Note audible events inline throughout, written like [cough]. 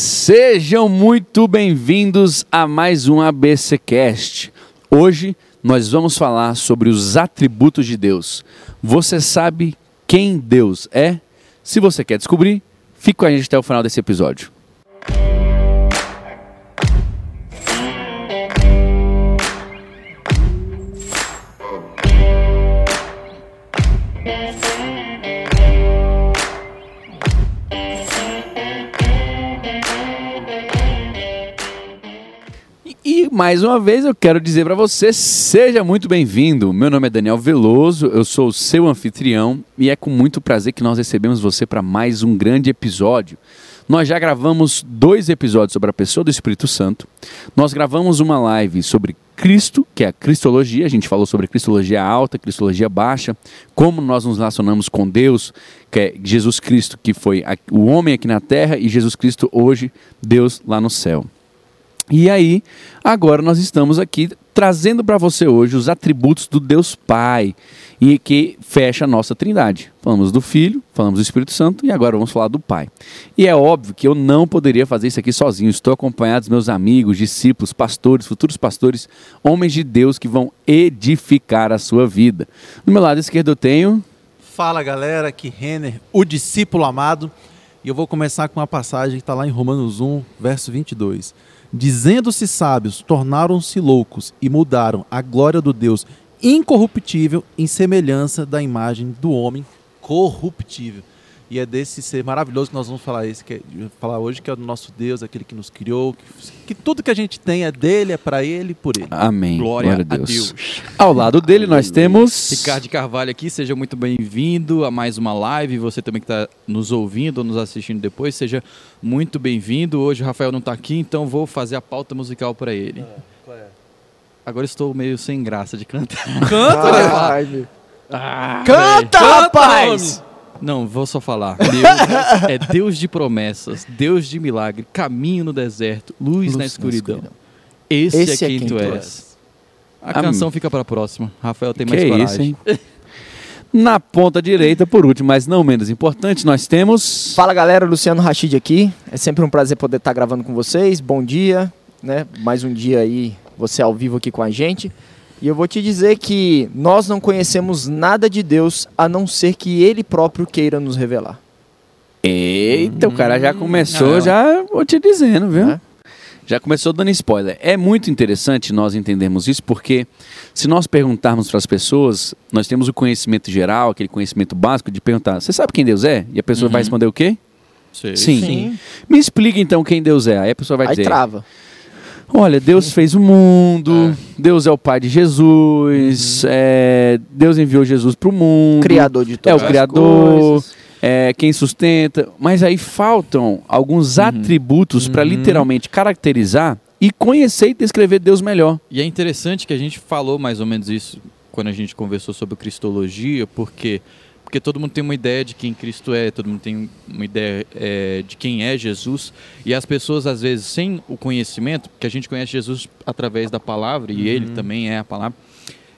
Sejam muito bem-vindos a mais um ABCcast. Hoje nós vamos falar sobre os atributos de Deus. Você sabe quem Deus é? Se você quer descobrir, fique com a gente até o final desse episódio. Mais uma vez eu quero dizer para você, seja muito bem-vindo. Meu nome é Daniel Veloso, eu sou o seu anfitrião e é com muito prazer que nós recebemos você para mais um grande episódio. Nós já gravamos dois episódios sobre a pessoa do Espírito Santo. Nós gravamos uma live sobre Cristo, que é a Cristologia. A gente falou sobre Cristologia alta, Cristologia baixa, como nós nos relacionamos com Deus, que é Jesus Cristo, que foi o homem aqui na terra, e Jesus Cristo hoje, Deus lá no céu. E aí, agora nós estamos aqui trazendo para você hoje os atributos do Deus Pai e que fecha a nossa Trindade. Falamos do Filho, falamos do Espírito Santo e agora vamos falar do Pai. E é óbvio que eu não poderia fazer isso aqui sozinho. Estou acompanhado dos meus amigos, discípulos, pastores, futuros pastores, homens de Deus que vão edificar a sua vida. Do meu lado esquerdo eu tenho Fala galera, aqui Renner, o discípulo amado, e eu vou começar com uma passagem que está lá em Romanos 1, verso 22. Dizendo-se sábios, tornaram-se loucos e mudaram a glória do Deus incorruptível em semelhança da imagem do homem corruptível. E é desse ser maravilhoso que nós vamos falar, esse, que é- falar hoje, que é o nosso Deus, aquele que nos criou, que, que tudo que a gente tem é dele, é para ele e por ele. Amém. Glória, a Deus. a Deus. Ao lado dele nós temos Ricardo Carvalho aqui, seja muito bem-vindo a mais uma live. Você também que está nos ouvindo ou nos assistindo depois, seja muito bem-vindo. Hoje o Rafael não está aqui, então vou fazer a pauta musical para ele. Agora estou meio sem graça de cantar. Canta. [laughs] Ah, Canta, rapaz! Não, vou só falar. Deus é Deus de promessas, Deus de milagre, caminho no deserto, luz, na, escuridão. Esse, Esse é quem, tu és. A Amém. canção fica para a próxima. Rafael tem mais que coragem. isso, hein? [laughs] Na ponta direita, por último, mas não menos importante, nós temos. Fala galera, Luciano Rachid aqui. É sempre um prazer poder estar gravando com vocês. Bom dia, né? Mais um dia aí, você ao vivo aqui com a gente. E eu vou te dizer que nós não conhecemos nada de Deus a não ser que Ele próprio queira nos revelar. Eita, o cara já começou, Não. já vou te dizendo, viu? Né? Já começou dando spoiler. É muito interessante nós entendermos isso, porque se nós perguntarmos para as pessoas, nós temos o conhecimento geral, aquele conhecimento básico de perguntar: você sabe quem Deus é? E a pessoa Uhum. vai responder o quê? Sei. Sim. Me explica então quem Deus é. Aí a pessoa vai Aí dizer: trava. Olha, Deus fez o mundo, Deus é o Pai de Jesus, é, Deus enviou Jesus para o mundo. Criador de É todas o as Criador, é quem sustenta. Mas aí faltam alguns atributos para literalmente caracterizar e conhecer e descrever Deus melhor. E é interessante que a gente falou mais ou menos isso quando a gente conversou sobre cristologia, porque porque todo mundo tem uma ideia de quem Cristo é, todo mundo tem uma ideia é, de quem é Jesus, e as pessoas às vezes sem o conhecimento, porque a gente conhece Jesus através da palavra e ele também é a palavra,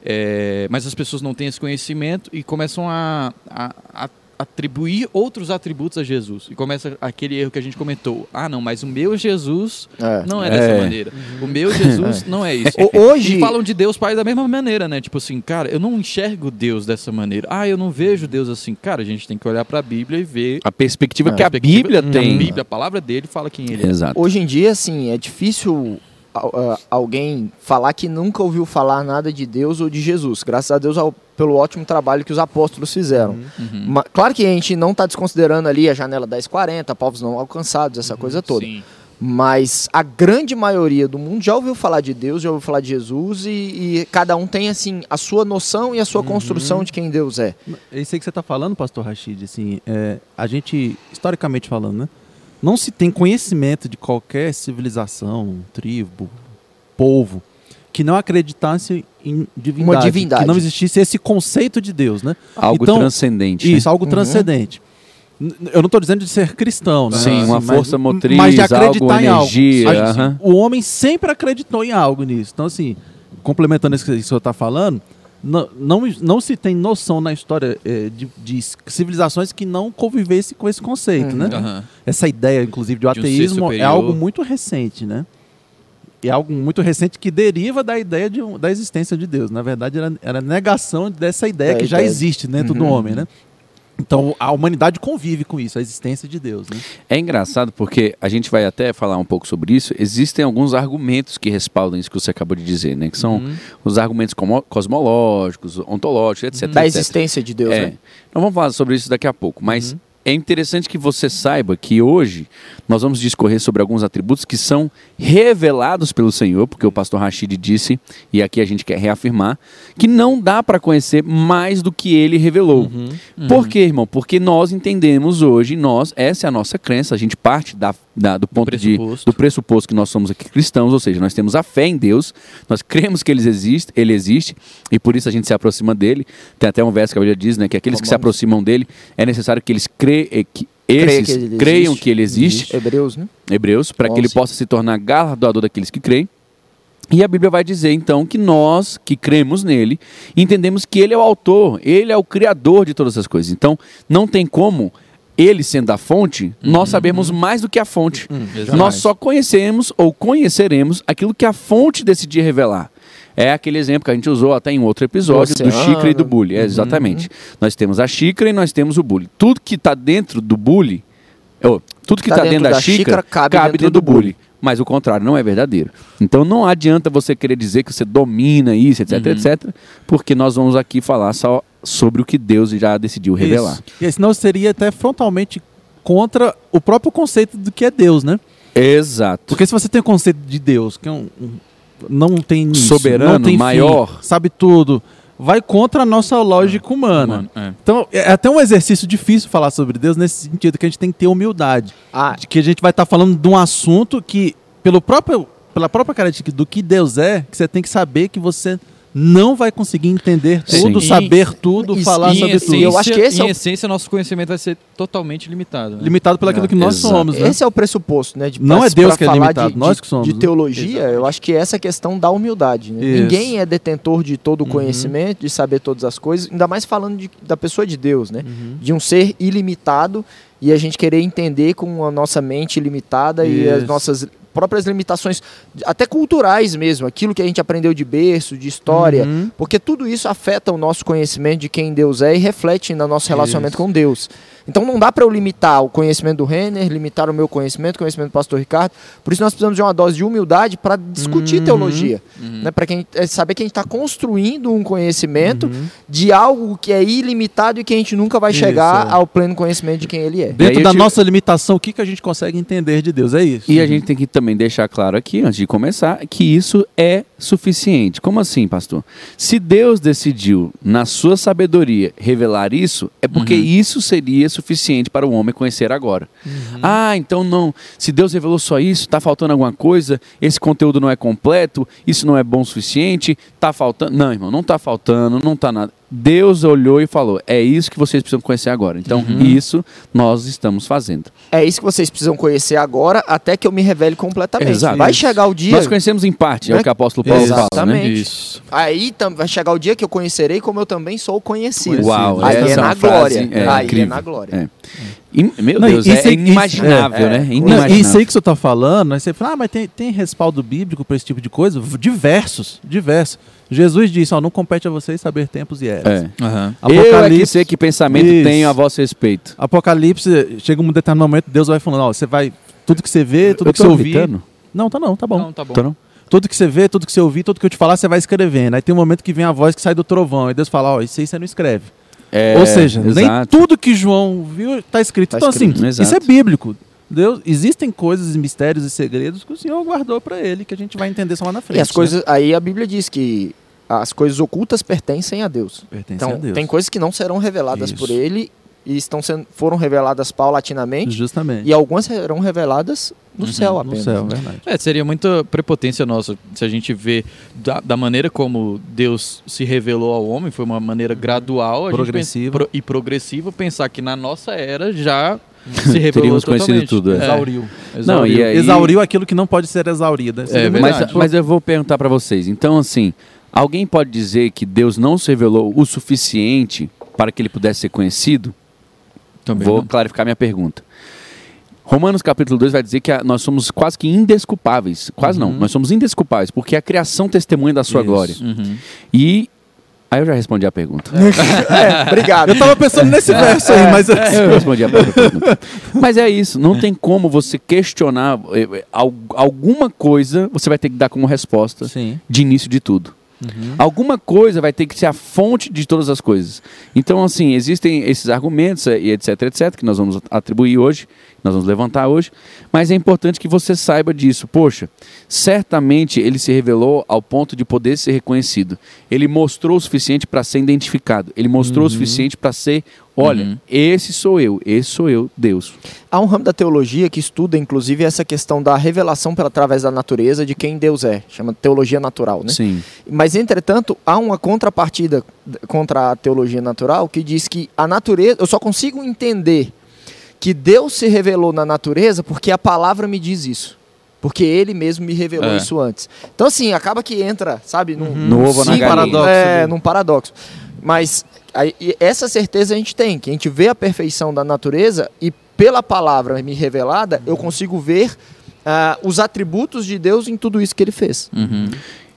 é, mas as pessoas não têm esse conhecimento e começam a, a- a atribuir outros atributos a Jesus e começa aquele erro que a gente comentou. Ah, não, mas o meu Jesus É. não é dessa É. maneira. O meu Jesus [laughs] não é isso. Hoje- E falam de Deus Pai da mesma maneira, né? Tipo assim, cara, eu não enxergo Deus dessa maneira. Ah, eu não vejo Deus assim. Cara, a gente tem que olhar para a Bíblia e ver A perspectiva É. que a perspectiva- Bíblia tem. A Bíblia, a palavra dele fala quem ele é. Exato. Hoje em dia, assim, é difícil al- alguém falar que nunca ouviu falar nada de Deus ou de Jesus. Graças a Deus ao- pelo ótimo trabalho que os apóstolos fizeram. Uhum. Ma- claro que a gente não está desconsiderando ali a janela 1040, povos não alcançados, essa coisa toda. Sim. Mas a grande maioria do mundo já ouviu falar de Deus, já ouviu falar de Jesus e, e cada um tem assim a sua noção e a sua construção de quem Deus é. É isso aí que você está falando, pastor Rachid. Assim, é, a gente, historicamente falando, né, não se tem conhecimento de qualquer civilização, tribo, povo, que não acreditasse em divindade. Uma divindade. Que não existisse esse conceito de Deus, né? Algo Então, transcendente. Isso, algo Uhum. transcendente. Eu não estou dizendo de ser cristão, né? Sim, uma mas- força motriz, mas de algo, acreditar em energia, algo. Gente-. O homem sempre acreditou em algo nisso. Então, assim, complementando isso que o senhor está falando, não, não, não se tem noção na história eh, de, de civilizações que não convivessem com esse conceito, Uhum. né? Essa ideia, inclusive, de um ateísmo é algo muito recente, né? É algo muito recente que deriva da ideia de, da existência de Deus. Na verdade, era, era negação dessa ideia Da que já existe dentro do Uhum. homem, né? Então, a humanidade convive com isso, a existência de Deus, né? É engraçado porque a gente vai até falar um pouco sobre isso. Existem alguns argumentos que respaldam isso que você acabou de dizer, né? Que são Uhum. os argumentos cosmológicos, ontológicos, etc. Da etc. existência de Deus, É. né? Nós vamos falar sobre isso daqui a pouco, mas Uhum. É interessante que você saiba que hoje nós vamos discorrer sobre alguns atributos que são revelados pelo Senhor, porque o pastor Rashid disse, e aqui a gente quer reafirmar, que não dá para conhecer mais do que ele revelou. Uhum. Por quê, irmão? Porque nós entendemos hoje, nós, essa é a nossa crença, a gente parte da, da- do ponto de, pressuposto. do pressuposto que nós somos aqui cristãos, ou seja, nós temos a fé em Deus, nós cremos que ele existe, ele existe, e por isso a gente se aproxima dele. Tem até um verso que a Bíblia diz, né, que aqueles que se aproximam dele, é necessário que eles cre, eh, que esses que ele creiam existe. que ele existe, Hebreus, né? Hebreus, para que ele possa se tornar galardoador daqueles que creem. E a Bíblia vai dizer então que nós que cremos nele, entendemos que ele é o autor, ele é o criador de todas essas coisas. Então, não tem como ele sendo a fonte, nós sabemos mais do que a fonte. Exato. Nós só conhecemos ou conheceremos aquilo que a fonte decidir revelar. É aquele exemplo que a gente usou até em outro episódio do, oceano. xícara e do bule. É, exatamente. Nós temos a xícara e nós temos o bule. Tudo que está dentro do bule, ou, tudo que está dentro, da, xícara, cabe, dentro, do bule. Mas o contrário não é verdadeiro. Então não adianta você querer dizer que você domina isso, etc, Uhum. etc, porque nós vamos aqui falar só sobre o que Deus já decidiu revelar. Isso. E senão seria até frontalmente contra o próprio conceito do que é Deus, né? Exato. Porque se você tem o conceito de Deus, que é um, um- não tem início, Soberano, não tem fim, maior. sabe tudo, vai contra a nossa lógica humana. Mano, é. Então, é até um exercício difícil falar sobre Deus nesse sentido, que a gente tem que ter humildade. Ah, De que a gente vai estar falando de um assunto que, pelo próprio, pela própria característica do que Deus é, que você tem que saber que você não vai conseguir entender tudo, Sim. saber tudo, E- falar sobre essência- tudo. eu acho que esse em é o- essência, nosso conhecimento vai ser totalmente limitado. né? Limitado pelo aquilo que nós Exato. somos, né? esse é o pressuposto, né? De, Não pra- é Deus que é falar limitado, de, nós de- que somos, De né? teologia, eu acho que essa é a questão da humildade. né? Isso. Ninguém é detentor de todo o Uhum. conhecimento, de saber todas as coisas, ainda mais falando de- da pessoa de Deus, né? Uhum. De um ser ilimitado e a gente querer entender com a nossa mente limitada e as Isso. nossas próprias limitações, até culturais mesmo, aquilo que a gente aprendeu de berço, de história, Uhum. porque tudo isso afeta o nosso conhecimento de quem Deus é e reflete no nosso relacionamento Isso. com Deus. Então não dá para eu limitar o conhecimento do Renner, limitar o meu conhecimento, o conhecimento do pastor Ricardo. Por isso nós precisamos de uma dose de humildade para discutir Uhum. teologia, Uhum. né? Para quem é saber que a gente está construindo um conhecimento Uhum. de algo que é ilimitado e que a gente nunca vai Isso, chegar é. ao pleno conhecimento de quem ele é. Dentro da te- nossa limitação, o que, que a gente consegue entender de Deus? É isso. E a gente tem que também deixar claro aqui, antes de começar, que isso é suficiente. Como assim, pastor? Se Deus decidiu, na sua sabedoria, revelar isso, é porque Uhum. isso seria suficiente para o homem conhecer agora. Ah, então não. Se Deus revelou só isso, está faltando alguma coisa, esse conteúdo não é completo, isso não é bom o suficiente, está faltando. Não, irmão, não está faltando, não está nada. Deus olhou e falou: é isso que vocês precisam conhecer agora. Então, isso nós estamos fazendo. É isso que vocês precisam conhecer agora, até que eu me revele completamente. Exato. Vai Isso. chegar o dia. Nós conhecemos em parte, é Né? o que o apóstolo Paulo fala, né? Exatamente. Isso. Aí tam- vai chegar o dia que eu conhecerei como eu também sou conhecido. Uau, aí é é na glória. é, aí incrível. é na glória. É. Meu Não, Deus, isso é inimaginável, isso- é, né? é. Inimaginável. isso aí que você está falando, aí você fala, ah, mas tem, tem respaldo bíblico para esse tipo de coisa? Diversos, diversos. Jesus disse, ó, não compete a vocês saber tempos e eras. É. Aham. Eu é que sei que pensamento Isso. tenho a vosso respeito. Apocalipse, chega um determinado momento, Deus vai falando, ó, você vai, tudo que você vê, tudo Eu que você tô ouvir... Não, tá não, tá bom. Não, tá bom. Tô não? Tudo que você vê, tudo que você ouvir, tudo que eu te falar, você vai escrevendo. Aí tem um momento que vem a voz que sai do trovão, aí Deus fala, ó, isso aí você não escreve. É, Ou seja, nem exato. tudo que João viu está escrito. Tá então, escrito, assim, exato. isso é bíblico. Deus, existem coisas, mistérios e segredos que o Senhor guardou para ele, que a gente vai entender só lá na frente. E as né? coisas, aí a Bíblia diz que as coisas ocultas pertencem a Deus. pertencem Então, a Deus. tem coisas que não serão reveladas Isso. por ele e estão sendo, foram reveladas paulatinamente Justamente. e algumas serão reveladas no Uhum, céu no apenas. céu, né? verdade. É, seria muita prepotência nossa se a gente vê da, da maneira como Deus se revelou ao homem, foi uma maneira gradual Progressiva. pensa- pro- e progressiva, pensar que na nossa era já [laughs] se revelou Teríamos conhecido totalmente. tudo, é. Exauriu. Não, e aí- Exauriu aquilo que não pode ser exaurido. Seria É Mas, mas eu vou perguntar pra vocês. Então, assim, Alguém pode dizer que Deus não se revelou o suficiente para que ele pudesse ser conhecido? Também Vou não. clarificar minha pergunta. Romanos capítulo 2 vai dizer que a- nós somos quase que indesculpáveis. Quase não, nós somos indesculpáveis, porque a criação testemunha da sua Isso. glória. Uhum. E. Aí eu já respondi a pergunta. É, obrigado. Eu tava pensando nesse [laughs] verso aí, mas Eu respondi a [laughs] pergunta. Mas é isso, não tem como você questionar eh, eh, al- alguma coisa, você vai ter que dar como resposta Sim. de início de tudo. Uhum. Alguma coisa vai ter que ser a fonte de todas as coisas. Então, assim, existem esses argumentos eh, e etc, etc, que nós vamos atribuir hoje, nós vamos levantar hoje, mas é importante que você saiba disso. Poxa, certamente ele se revelou ao ponto de poder ser reconhecido. Ele mostrou o suficiente para ser identificado. Ele mostrou o suficiente para ser, olha, Uhum. esse sou eu, esse sou eu, Deus. Há um ramo da teologia que estuda, inclusive, essa questão da revelação pela através da natureza de quem Deus é. Chama teologia natural, né? Sim. Mas, entretanto, há uma contrapartida contra a teologia natural que diz que a natureza. Eu só consigo entender que Deus se revelou na natureza porque a palavra me diz isso. Porque ele mesmo me revelou É. isso antes. Então, assim, acaba que entra, sabe, num, No ovo ou na sim, galinha. paradoxo É, num paradoxo. Mas aí, essa certeza a gente tem, que a gente vê a perfeição da natureza e pela palavra me revelada, eu consigo ver ah, os atributos de Deus em tudo isso que ele fez. Uhum.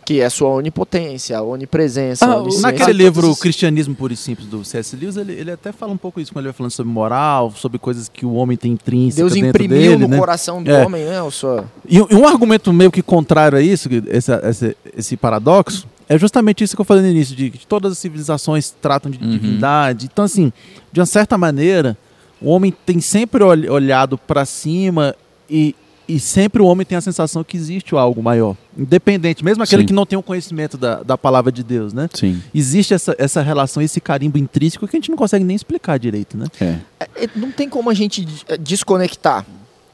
Que é sua onipotência, onispresença, Ah, onisciência. Naquele todas livro essas- Cristianismo Puro e Simples do C.S. Lewis, ele, ele até fala um pouco isso quando ele vai falando sobre moral, sobre coisas que o homem tem intrínseca Deus dentro imprimiu dele, no né? coração do É. homem, né? Sua... E, um- e um argumento meio que contrário a isso, esse, esse, esse paradoxo, é justamente isso que eu falei no início, de que todas as civilizações tratam de Uhum. divindade. Então, assim, de uma certa maneira, o homem tem sempre ol- olhado para cima e, e sempre o homem tem a sensação que existe algo maior. Independente, mesmo aquele Sim. que não tem o conhecimento da, da palavra de Deus, né? Sim. Existe essa, essa relação, esse carimbo intrínseco que a gente não consegue nem explicar direito, né? É. É, Não tem como a gente eh, desconectar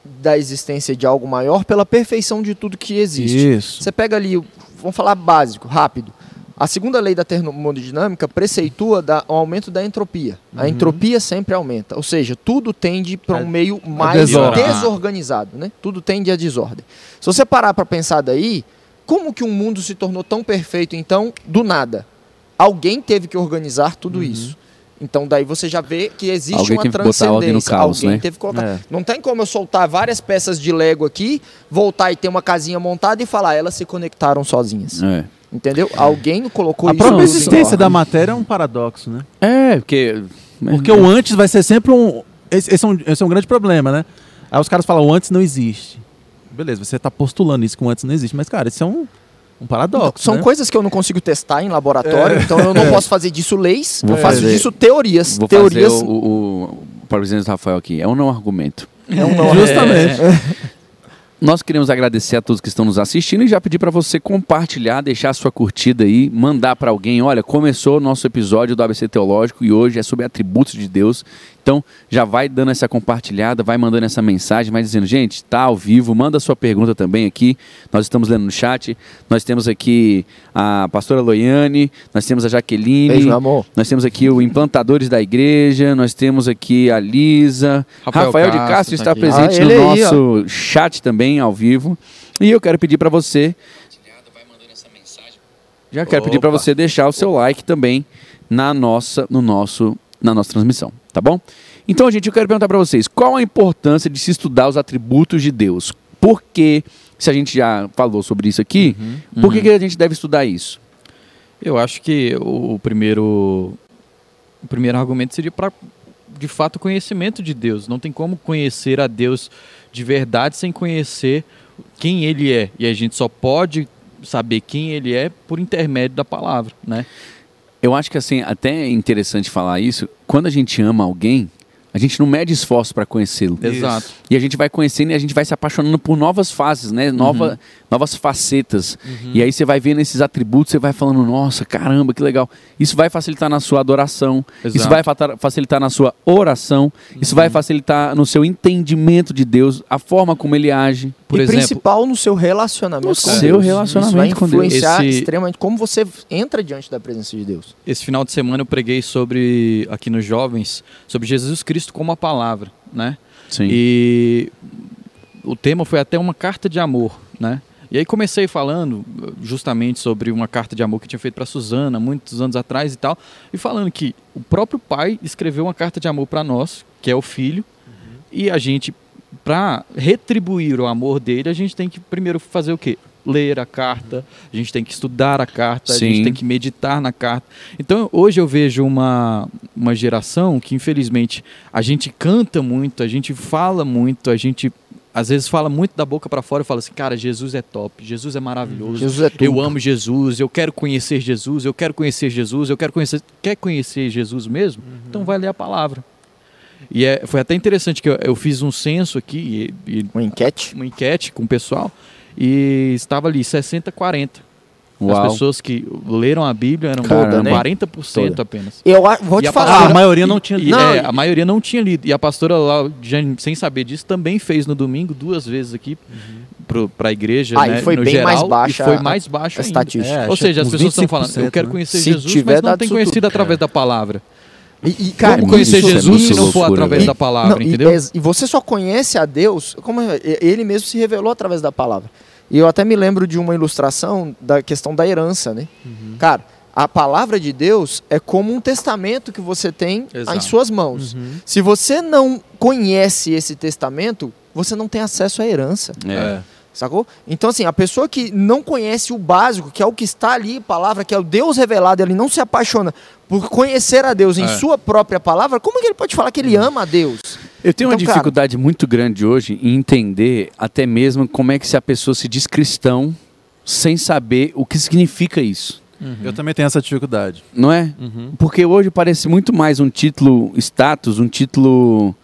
da existência de algo maior pela perfeição de tudo que existe. Isso. Você pega ali, vamos falar básico, rápido. A segunda lei da termodinâmica preceitua da, o aumento da entropia. A entropia sempre aumenta, ou seja, tudo tende para um meio mais desorganizado, né? Tudo tende a desordem. Se você parar para pensar daí, como que um mundo se tornou tão perfeito então do nada? Alguém teve que organizar tudo isso. Então daí você já vê que existe Alguém uma botar ordem no transcendência. caos, Alguém né? teve que colocar. É. Não tem como eu soltar várias peças de Lego aqui, voltar e ter uma casinha montada e falar, elas se conectaram sozinhas. É. Entendeu? Alguém colocou A isso própria tudo em existência da matéria é um paradoxo, né? É, porque. Porque o antes vai ser sempre um. Esse, esse é um. esse é um grande problema, né? Aí os caras falam, o antes não existe. Beleza, você tá postulando isso que o antes não existe. Mas, cara, isso é um, um paradoxo. São né? coisas que eu não consigo testar em laboratório, então eu não posso fazer disso leis, Vou eu faço fazer- disso teorias. Vou teorias fazer o, o, o presidente Rafael aqui. É um não argumento. é um não. Justamente. Nós queremos agradecer a todos que estão nos assistindo e já pedir para você compartilhar, deixar sua curtida aí, mandar para alguém. Olha, começou o nosso episódio do ABC Teológico e hoje é sobre atributos de Deus. Então, já vai dando essa compartilhada, vai mandando essa mensagem, vai dizendo, gente, tá ao vivo, manda a sua pergunta também aqui. Nós estamos lendo no chat. Nós temos aqui a pastora Loiane, nós temos a Jaqueline, Beijo, amor. nós temos aqui o Implantadores da Igreja, nós temos aqui a Lisa, Rafael, Rafael de Castro Castro tá está aqui. presente Ah, no aí, nosso chat também, ao vivo. E eu quero pedir para você. Já quero pedir para Opa. você deixar o seu like também na nossa, no nosso, na nossa transmissão, tá bom? Então, gente, eu quero perguntar para vocês: qual a importância de se estudar os atributos de Deus? Por que, se a gente já falou sobre isso aqui, por que, que a gente deve estudar isso? Eu acho que o, o primeiro o primeiro argumento seria para de fato o conhecimento de Deus. Não tem como conhecer a Deus de verdade sem conhecer quem ele é. E a gente só pode saber quem ele é por intermédio da palavra, né? Eu acho que assim, até é interessante falar isso. Quando a gente ama alguém, a gente não mede esforço para conhecê-lo. Exato. E a gente vai conhecendo e a gente vai se apaixonando por novas fases, né? Nova, Novas facetas. E aí você vai vendo esses atributos, você vai falando, nossa, caramba, que legal. Isso vai facilitar na sua adoração, isso Exato. vai fa- facilitar na sua oração, isso vai facilitar no seu entendimento de Deus, a forma como ele age. Por e exemplo, principal no seu relacionamento No com seu Deus. relacionamento Isso vai com Deus. influenciar Esse- extremamente como você entra diante da presença de Deus. esse final de semana eu preguei sobre aqui nos jovens sobre Jesus Cristo como a palavra, né? Sim. E o tema foi até uma carta de amor, né? E aí comecei falando justamente sobre uma carta de amor que tinha feito para Suzana muitos anos atrás e tal, e falando que o próprio pai escreveu uma carta de amor para nós, que é o filho, e a gente para retribuir o amor dele, a gente tem que primeiro fazer o quê? Ler a carta, a gente tem que estudar a carta, a Sim. gente tem que meditar na carta. Então, hoje eu vejo uma, uma geração que, infelizmente, a gente canta muito, a gente fala muito, a gente às vezes fala muito da boca para fora e fala assim: cara, Jesus é top, Jesus é maravilhoso. Jesus é. Eu amo Jesus, eu quero conhecer Jesus, eu quero conhecer Jesus, eu quero conhecer. Quer conhecer Jesus mesmo? Então vai ler a palavra. E é, foi até interessante que eu, eu fiz um censo aqui, e, e Uma enquete. uma enquete com o pessoal, e estava ali 60-40. As Uau. pessoas que leram a Bíblia eram Caramba. 40% Toda. apenas. Eu vou te a Ah, falar. a maioria não tinha lido. é, Não, a maioria não tinha lido. E a pastora lá, já sem saber disso, também fez no domingo duas vezes aqui para a igreja, Ah, e né, foi no bem geral, mais baixa e foi a- mais baixo a ainda. estatística. É, Ou seja, as pessoas estão falando, 25%, eu quero né? conhecer Se Jesus, mas não tem conhecido tudo. através da palavra. E, e, cara, Como conhecer isso é Jesus se não for loucura, através velho. da palavra, Não, e- entendeu? ex- E, você só conhece a Deus como ele mesmo se revelou através da palavra. E eu até me lembro de uma ilustração da questão da herança, né? Uhum. Cara, a palavra de Deus é como um testamento que você tem Exato. em suas mãos. Uhum. Se você não conhece esse testamento, você não tem acesso à herança. É. Sacou? Então, assim, a pessoa que não conhece o básico, que é o que está ali, palavra, que é o Deus revelado, ele não se apaixona por conhecer a Deus em É. sua própria palavra, como que ele pode falar que ele ama a Deus? Eu tenho uma Então, cara- dificuldade muito grande hoje em entender até mesmo como é que se a pessoa se diz cristão sem saber o que significa isso, Eu também tenho essa dificuldade. não é? Uhum. Porque hoje parece muito mais um título status, um título.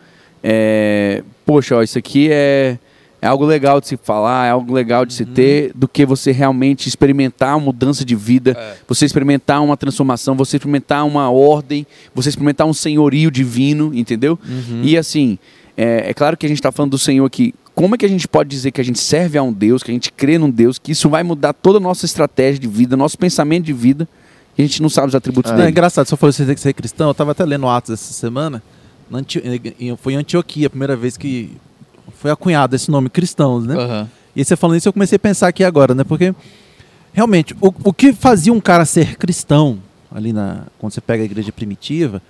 é, Poxa, ó, isso aqui é, é algo legal de se falar, é algo legal de se ter, do que você realmente experimentar uma mudança de vida, você experimentar uma transformação, você experimentar uma ordem, você experimentar um senhorio divino, entendeu? E assim, é, é claro que a gente está falando do Senhor aqui. Como é que a gente pode dizer que a gente serve a um Deus, que a gente crê num Deus, que isso vai mudar toda a nossa estratégia de vida, nosso pensamento de vida, e a gente não sabe os atributos é dele? engraçado, se eu fosse ser cristão, eu tava até lendo Atos essa semana. na Antio- Foi em Antioquia a primeira vez que foi acunhado esse nome cristãos, né? Aham. E aí você falando isso, eu comecei a pensar aqui agora, né? Porque realmente, o, o que fazia um cara ser cristão, ali na. Quando você pega a igreja primitiva,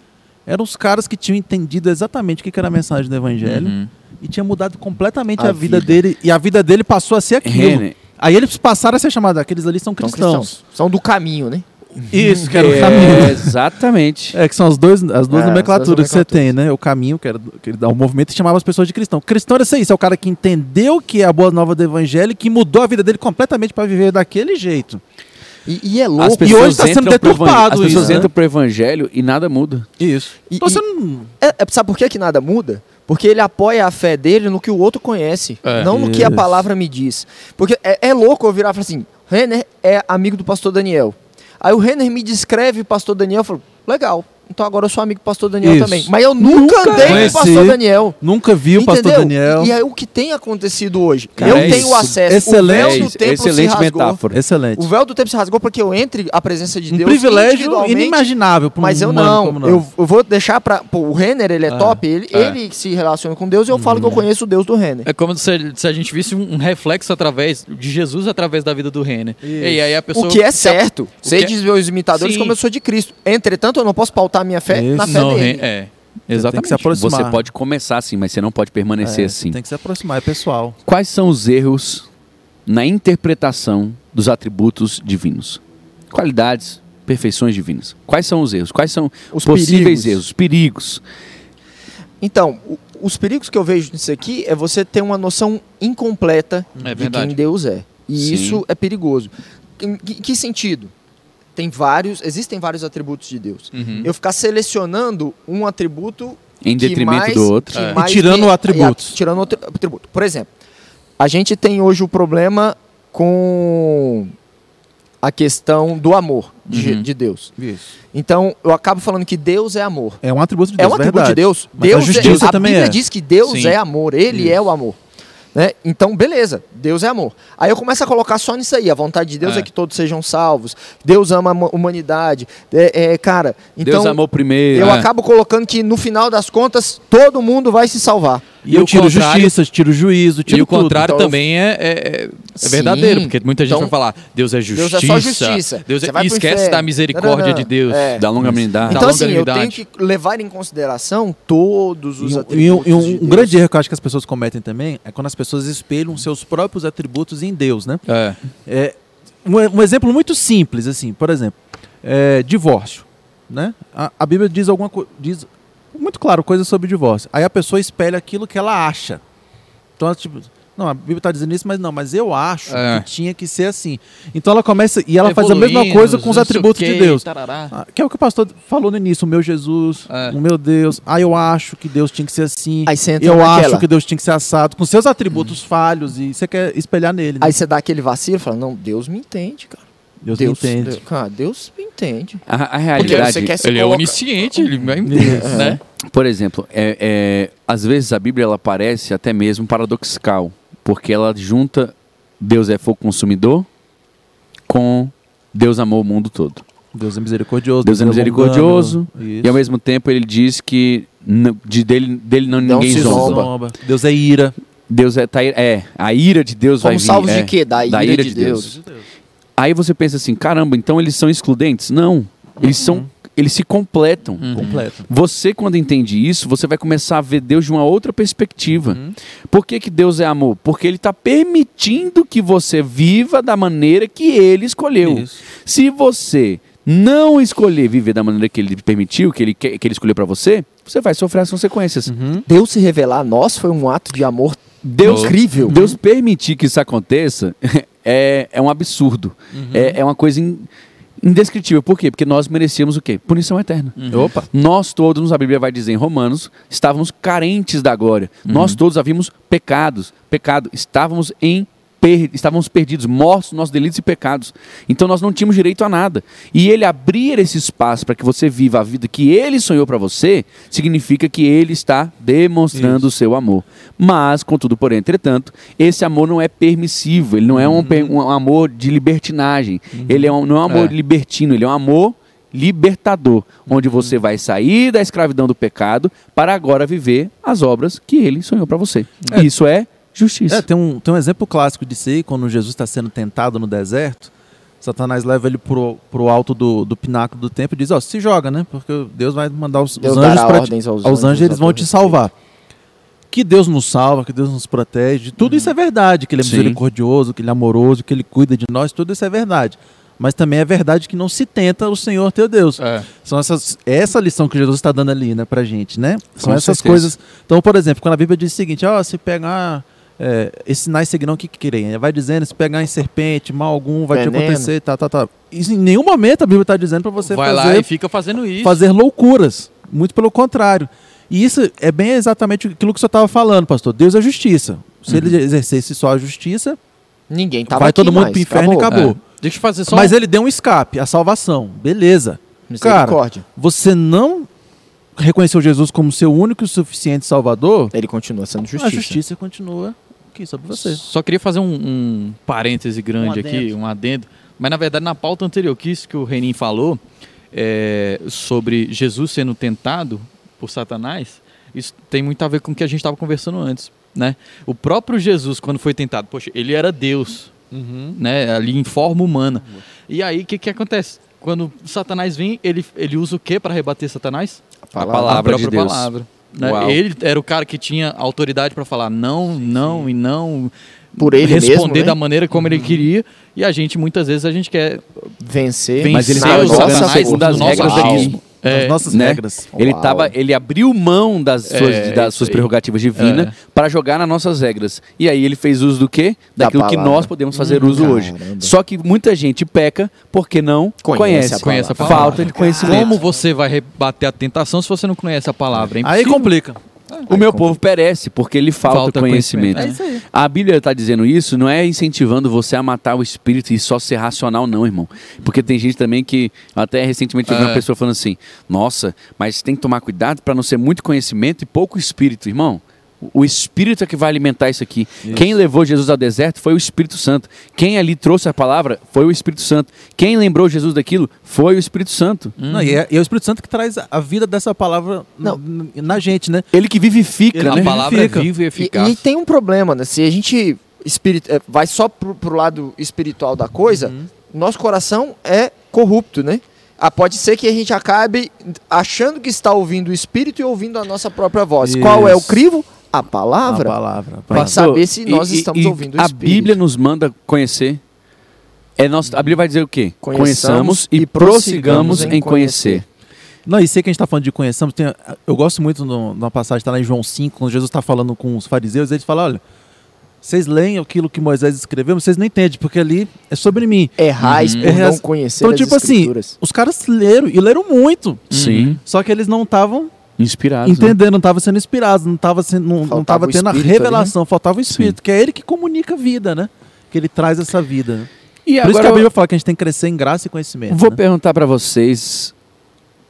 eram os caras que tinham entendido exatamente o que era a mensagem do evangelho Uhum. e tinha mudado completamente A a, vida, vida. dele. E a vida dele passou a ser aquilo. Renner, Aí eles passaram a ser chamados, aqueles ali são São cristãos. São do caminho, né? Isso, que era o É, caminho. exatamente. É, que são as, dois, as duas É, nomenclaturas as duas que você tem, né? O caminho, que, era, que ele dá o movimento, e chamava as pessoas de cristão. Cristão era isso aí, é o cara que entendeu que é a boa nova do evangelho e que mudou a vida dele completamente para viver daquele jeito. E, e é louco. E hoje tá sendo deturpado evangelho- As pessoas isso, né? entram pro evangelho e nada muda. Isso. E- então e- você não. É, é- sabe por que, que nada muda? Porque ele apoia a fé dele no que o outro conhece, É. não no que a palavra me diz. Porque é, é louco eu virar e falar assim: Renner é amigo do pastor Daniel. Aí o Renner me descreve pastor Daniel, eu falo, legal. Então agora eu sou amigo do pastor Daniel Isso. também. Mas eu nunca, Nunca andei com conheci. o pastor Daniel. Nunca vi o pastor Entendeu? Daniel. E é o que tem acontecido hoje. Cara, eu é tenho isso. acesso. Excelente. O véu do templo se excelente rasgou. metáfora. Excelente. O véu do templo se rasgou para que eu entre à presença de Um Deus privilégio individualmente. inimaginável para um Mas eu não. Eu, eu vou deixar pra. Pô, o Renner, ele é, É, top. Ele, é. ele se relaciona com Deus e eu falo que eu conheço o Deus do Renner. É como se, se a gente visse um, um reflexo através de Jesus através da vida do Renner. Isso. E aí a pessoa O que é se certo. Sei que é- dizer os imitadores Sim. como eu sou de Cristo. Entretanto, eu não posso pautar minha fé Isso. na fé Não, dele. É, Tem que exatamente. Você pode começar assim, mas você não pode permanecer É, assim. Tem que se aproximar, é pessoal. Quais são os erros na interpretação dos atributos divinos? Qualidades, perfeições divinas. Quais são os erros? Quais são Os possíveis perigos. erros? Perigos. Então, os perigos que eu vejo nisso aqui é você ter uma noção incompleta É de quem Deus é. E Sim. isso é perigoso. Em que sentido? Tem vários, existem vários atributos de Deus. Uhum. Eu ficar selecionando um atributo Em detrimento mais- do outro. É. E tirando atributos. é, tirando outro atributo. Por exemplo, a gente tem hoje o problema com a questão do amor de, Uhum. de Deus. Isso. Então, eu acabo falando que Deus é amor. É um atributo de É Deus, um atributo verdade. de Deus. Mas Deus a justiça é, a também Bíblia é. diz que Deus Sim. é amor, ele Isso. é o amor. Né? Então, beleza, Deus é amor. Aí eu começo a colocar só nisso aí. A vontade de Deus é, É. que todos sejam salvos. Deus ama a humanidade. É, é, cara, então Deus amou primeiro. eu É. acabo colocando que no final das contas todo mundo vai se salvar. E, eu tiro justiça, tiro juízo, tiro E o tudo. contrário Então, também é, é, é- é verdadeiro, porque muita gente Então, vai falar, Deus é Deus justiça. é só justiça. Deus é, e esquece inferno. da misericórdia Não, não, de Deus. é. Da longanimidade. Da Então, assim, eu tenho que levar em consideração todos os E atributos e um- de um Deus. grande erro que eu acho que as pessoas cometem também é quando as pessoas espelham seus próprios atributos em Deus, né? É. É, um, um exemplo muito simples, assim, por exemplo, é, divórcio, né? A, a Bíblia diz alguma coisa, diz muito claro coisa sobre divórcio. Aí a pessoa espelha aquilo que ela acha. Então, ela, tipo, não, a Bíblia está dizendo isso, mas não, mas eu acho É. que tinha que ser assim. Então ela começa e ela faz a mesma coisa com os atributos quê, de Deus. tarará. Ah, que é o que o pastor falou no início, o meu Jesus, É. o meu Deus. Ah, eu acho que Deus tinha que ser assim. Aí você entra Eu naquela. acho que Deus tinha que ser assado, com seus atributos falhos, e você quer espelhar nele. né? Aí você dá aquele vacilo e fala, não, Deus me entende, cara. Deus, não entende. Deus, cara, Deus me entende. A, a realidade, você quer se Ele é colocar- onisciente, ele vai, Isso. né? por exemplo, é, é, às vezes a Bíblia ela parece até mesmo paradoxical, porque ela junta Deus é fogo consumidor com Deus amou o mundo todo. Deus é misericordioso. Deus é misericordioso, longânimo. E ao mesmo tempo ele diz que de dele, dele não, Não ninguém se zomba. zomba. Deus é ira. Deus é, tá, é, a ira de Deus vai Somos vir. salvos é, de quê? Da ira, da ira de, de Deus. Aí você pensa assim, caramba, então eles são excludentes? Não, eles são, eles se completam. Uhum. Completo. Você, quando entende isso, você vai começar a ver Deus de uma outra perspectiva. Uhum. Por que, que Deus é amor? Porque Ele está permitindo que você viva da maneira que Ele escolheu. Isso. Se você não escolher viver da maneira que Ele permitiu, que Ele, quer- que ele escolheu para você, você vai sofrer as consequências. Uhum. Deus se revelar a nós foi um ato de amor Deus, incrível. Deus permitir que isso aconteça [laughs] é, é um absurdo. É, é uma coisa in- indescritível. Por quê? Porque nós merecíamos o quê? Punição eterna. Opa. Nós todos, a Bíblia vai dizer em Romanos, estávamos carentes da glória. Nós todos havíamos pecados, pecado, estávamos em per- estávamos perdidos, mortos nos nossos delitos e pecados. Então nós não tínhamos direito a nada. E ele abrir esse espaço para que você viva a vida que ele sonhou para você, significa que ele está demonstrando o seu amor. Mas, contudo, porém, entretanto, esse amor não é permissivo, ele não é um, per- um amor de libertinagem, ele é um- não é um amor É. libertino, ele é um amor libertador, onde você vai sair da escravidão do pecado para agora viver as obras que ele sonhou para você. É. Isso é justiça. É, tem um, tem um exemplo clássico disso aí, quando Jesus está sendo tentado no deserto, Satanás leva ele pro, pro alto do, do pináculo do templo e diz, ó, se joga, né? Porque Deus vai mandar os, os anjos para ordens aos, aos anjos, eles a vão te salvar. Que Deus nos salva, que Deus nos protege, tudo isso é verdade, que Ele é Sim. misericordioso, que Ele é amoroso, que Ele cuida de nós, tudo isso é verdade. Mas também é verdade que não se tenta o Senhor teu Deus. É. São essas, essa lição que Jesus está dando ali, né, pra gente, né? São Com essas certeza. coisas. Então, por exemplo, quando a Bíblia diz o seguinte, ó, se pegar é, esses sinais seguirão o que querem. Vai dizendo, se pegar em serpente, mal algum vai te Veneno. acontecer, tá, tá, tá. Isso em nenhum momento a Bíblia está dizendo para você Vai lá fazer, e fica fazendo isso. fazer loucuras. Muito pelo contrário. E isso é bem exatamente aquilo que você estava falando, pastor. Deus é justiça. Se ele exercesse só a justiça, Ninguém tava vai todo mundo mais, pro inferno e acabou. É. Deixa eu fazer só Mas um- ele deu um escape, a salvação. Beleza. Cara, Misericórdia. você não reconheceu Jesus como seu único e suficiente salvador, Ele continua sendo justiça. a justiça continua aqui sobre você. Só queria fazer um, um parêntese grande Um aqui, um adendo. Mas na verdade, na pauta anterior, que isso que o Renin falou é, sobre Jesus sendo tentado por Satanás, isso tem muito a ver com o que a gente estava conversando antes. Né? O próprio Jesus, quando foi tentado, poxa, ele era Deus, né? ali em forma humana. E aí, o que, que acontece? Quando Satanás vem, ele, ele usa o que para rebater Satanás? A palavra. a própria de Deus. palavra. Né? Ele era o cara que tinha autoridade para falar não, não e não, Por ele responder mesmo, né? da maneira como ele queria. E a gente, muitas vezes, a gente quer Vencer. vencer Mas ele estava jogando nosso regras. É, As nossas né? regras. Ele, Uau. tava, ele abriu mão das suas, É, das suas prerrogativas divinas É. para jogar nas nossas regras. E aí ele fez uso do quê? Da Daquilo que palavra. nós podemos fazer Hum, uso hoje. caramba. Só que muita gente peca porque não Conhece conhece. a Conhece a palavra. Falta de conhecimento. Como você vai rebater a tentação se você não conhece a palavra? É Aí complica. O meu povo perece porque lhe falta, Falta conhecimento. conhecimento. É isso aí. A Bíblia está dizendo isso, não é incentivando você a matar o espírito e só ser racional, não, irmão. Porque tem gente também que, até recentemente, eu vi uma É. pessoa falando assim: nossa, mas tem que tomar cuidado para não ser muito conhecimento e pouco espírito, irmão. O Espírito é que vai alimentar isso aqui. Quem levou Jesus ao deserto foi o Espírito Santo. Quem ali trouxe a palavra foi o Espírito Santo. Quem lembrou Jesus daquilo foi o Espírito Santo. Não, e, é, e é o Espírito Santo que traz a- a vida dessa palavra Não. n- na gente, né? Ele que vivifica, Ele- A né? palavra Fica. é viva e E, eficaz. e tem um problema, né? Se a gente espirit- eh, vai só pro, pro lado espiritual da coisa, Uhum. nosso coração é corrupto, né? Ah, pode ser que a gente acabe achando que está ouvindo o Espírito e ouvindo a nossa própria voz. Qual é o Isso. crivo? A palavra. A palavra. Pastor, saber se nós estamos ouvindo o A Espírito. Bíblia nos manda conhecer. É nosso, a Bíblia vai dizer o quê? Conheçamos e e prossigamos prossigamos em em conhecer. Não, e sei que a gente está falando de conheçamos. Tem, eu gosto muito numa passagem, está lá em João 5, quando Jesus está falando com os fariseus, ele fala: olha, vocês leem aquilo que Moisés escreveu, mas vocês não entendem, porque ali é sobre mim. Errais Uhum. por Errais- não conhecer Então, as tipo assim, escrituras. os caras leram e leram muito. Sim, Só que eles não estavam inspirado. né? entendendo, não estavam sendo inspirados, não estavam sendo, não, não tava tendo a ali, né? revelação, faltava o Espírito, que é ele que comunica a vida, né? Que ele traz essa vida. né? E Por isso que a agora Bíblia fala que a gente tem que crescer em graça e conhecimento. vou né? perguntar para vocês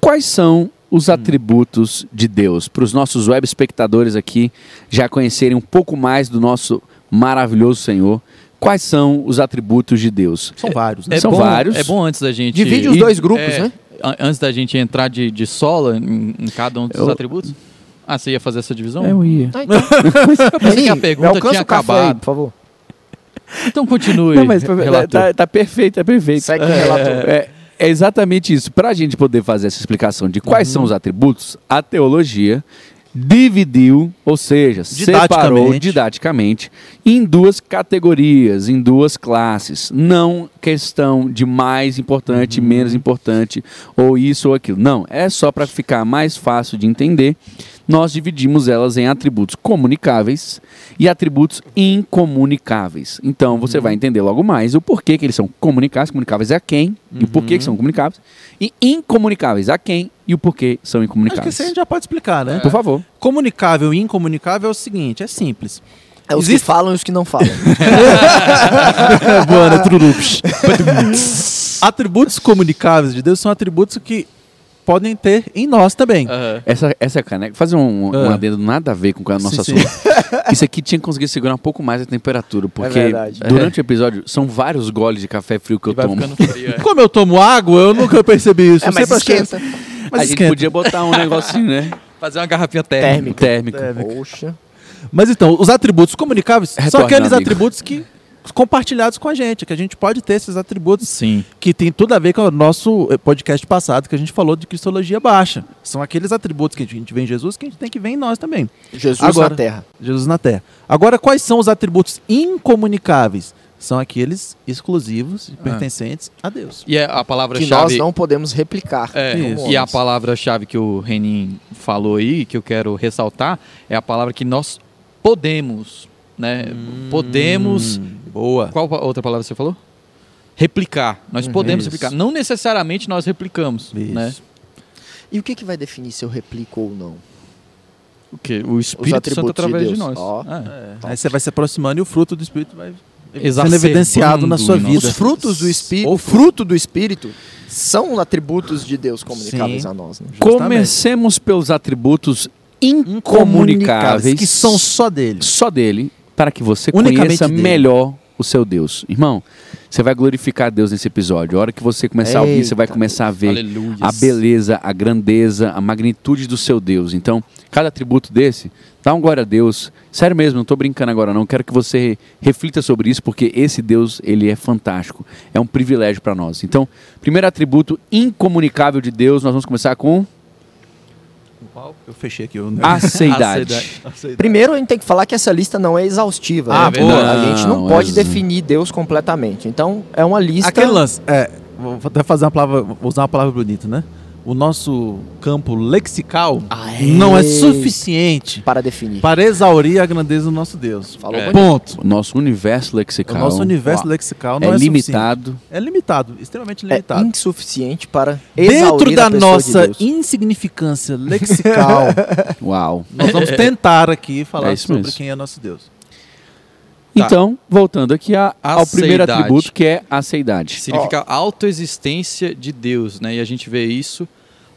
quais são os atributos de Deus para os nossos web espectadores aqui já conhecerem um pouco mais do nosso maravilhoso Senhor. Quais são os atributos de Deus? São vários, né? É São bom, vários. É bom antes da gente. Divide os e- dois grupos, é, né? An- Antes da gente entrar de, de sola em, em cada um dos Eu- atributos. Ah, você ia fazer essa divisão? Eu ia. Ah, então. [laughs] pensei que a pergunta tinha aí, acabado. por favor. Então continue. Não, mas tá, tá perfeito, é perfeito. Segue é, relator. é- é exatamente isso. Para a gente poder fazer essa explicação de Uhum. quais são os atributos, a teologia dividiu, ou seja, separou Didaticamente. didaticamente em duas categorias, em duas classes. Não questão de mais importante, Uhum. menos importante, ou isso ou aquilo. Não, é só para ficar mais fácil de entender. Nós dividimos elas em atributos comunicáveis e atributos incomunicáveis. Então Uhum. você vai entender logo mais o porquê que eles são comunicáveis, comunicáveis a quem e o porquê que Uhum. são comunicáveis, e incomunicáveis a quem e o porquê são Acho que incomunicáveis. isso a gente já pode explicar, né? Por favor. Comunicável e incomunicável é o seguinte, é simples. É os Existe- que falam e os que não falam. [laughs] Boa, né? [laughs] Atributos comunicáveis de Deus são atributos que podem ter em nós também. Aham. Essa, essa caneca, fazer um, um Ah. adendo nada a ver com o nosso Sim, assunto. [laughs] Isso aqui tinha que conseguir segurar um pouco mais a temperatura, porque verdade. durante o episódio são vários goles de café frio que eu E tomo. frio. é. Como eu tomo água, eu nunca percebi isso. É, mas sempre achei- esquenta. Mas a gente esquenta. podia botar um negocinho, né? Fazer uma garrafinha térmica. Térmico. Térmico. Poxa. Mas então, os atributos comunicáveis são Retorne, aqueles amigo. atributos que compartilhados com a gente, que a gente pode ter esses atributos Sim. que tem tudo a ver com o nosso eh, podcast passado que a gente falou de cristologia baixa. São aqueles atributos que a gente vê em Jesus que a gente tem que ver em nós também. Jesus Agora- na terra. Jesus na Terra. Agora, quais são os atributos incomunicáveis? São aqueles exclusivos e pertencentes a Deus. E é a Que nós palavra-chave. não podemos replicar. É, e a palavra-chave que o Renin falou aí, que eu quero ressaltar, é a palavra que nós podemos, né? podemos. Hum, boa. Qual outra palavra você falou? Replicar. Nós Uhum. podemos Isso. replicar. Não necessariamente nós replicamos, Isso. né? E o que, que vai definir se eu replico ou não? O que o Espírito Santo de através de, Deus. nós. Ó. É. Aí você vai se aproximando e o fruto do Espírito vai sendo evidenciado na sua vida. Os frutos do Espírito, Ou o fruto do Espírito são atributos de Deus comunicáveis Sim. a nós. Né? Comecemos pelos atributos Incomunicáveis, que são só dele. só dele, para que você Unicamente conheça dele. melhor o seu Deus. Irmão, você vai glorificar Deus nesse episódio. A hora que você começar a ouvir, você vai Eita começar a ver Aleluia. a beleza, a grandeza, a magnitude do seu Deus. Então, cada atributo desse, dá um glória a Deus. Sério mesmo, não estou brincando agora não. Quero que você reflita sobre isso, porque esse Deus, ele é fantástico. É um privilégio para nós. Então, primeiro atributo incomunicável de Deus, nós vamos começar com Eu fechei aqui o aceidade. Primeiro, a gente tem que falar que essa lista não é exaustiva. Ah, né? boa. A gente não Não, pode ex- definir Deus completamente. Então, é uma lista. Aquele lance, é, vou até fazer uma palavra, vou usar uma palavra bonita, né? O nosso campo lexical Ah, é. não é suficiente para definir. para exaurir a grandeza do nosso Deus. Falou É. Ponto. O nosso universo O lexical nosso universo Uau, lexical não é, é, limitado. suficiente. É limitado, extremamente É limitado. insuficiente para exaurir Dentro da nossa de Deus. insignificância lexical, [laughs] Uau. nós vamos tentar aqui falar É sobre mesmo. quem é nosso Deus. Tá. Então, voltando aqui a- ao primeiro atributo, que é a aceidade. Significa autoexistência de Deus, né? E a gente vê isso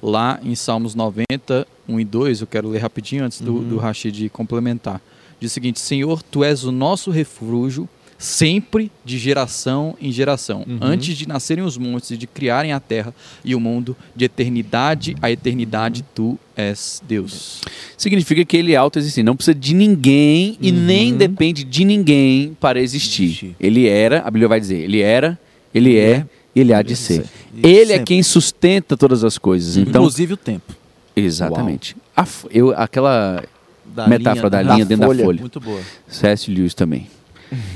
lá em Salmos 90, 1 e 2, eu quero ler rapidinho antes do, do Rashid complementar. Diz o seguinte: Senhor, tu és o nosso refúgio sempre de geração em geração, Uhum. antes de nascerem os montes e de criarem a terra e o mundo, de eternidade a eternidade, tu és Deus. Significa que ele é autoexistente, não precisa de ninguém e nem depende de ninguém para existir. Existir. Ele era, a Bíblia vai dizer, ele era, ele é, ele há de ser. E Ele é sempre. quem sustenta todas as coisas. Então, Inclusive o tempo. exatamente. A eu, aquela Da metáfora da linha, linha dentro folha. da folha. Muito boa. C.S. Lewis também.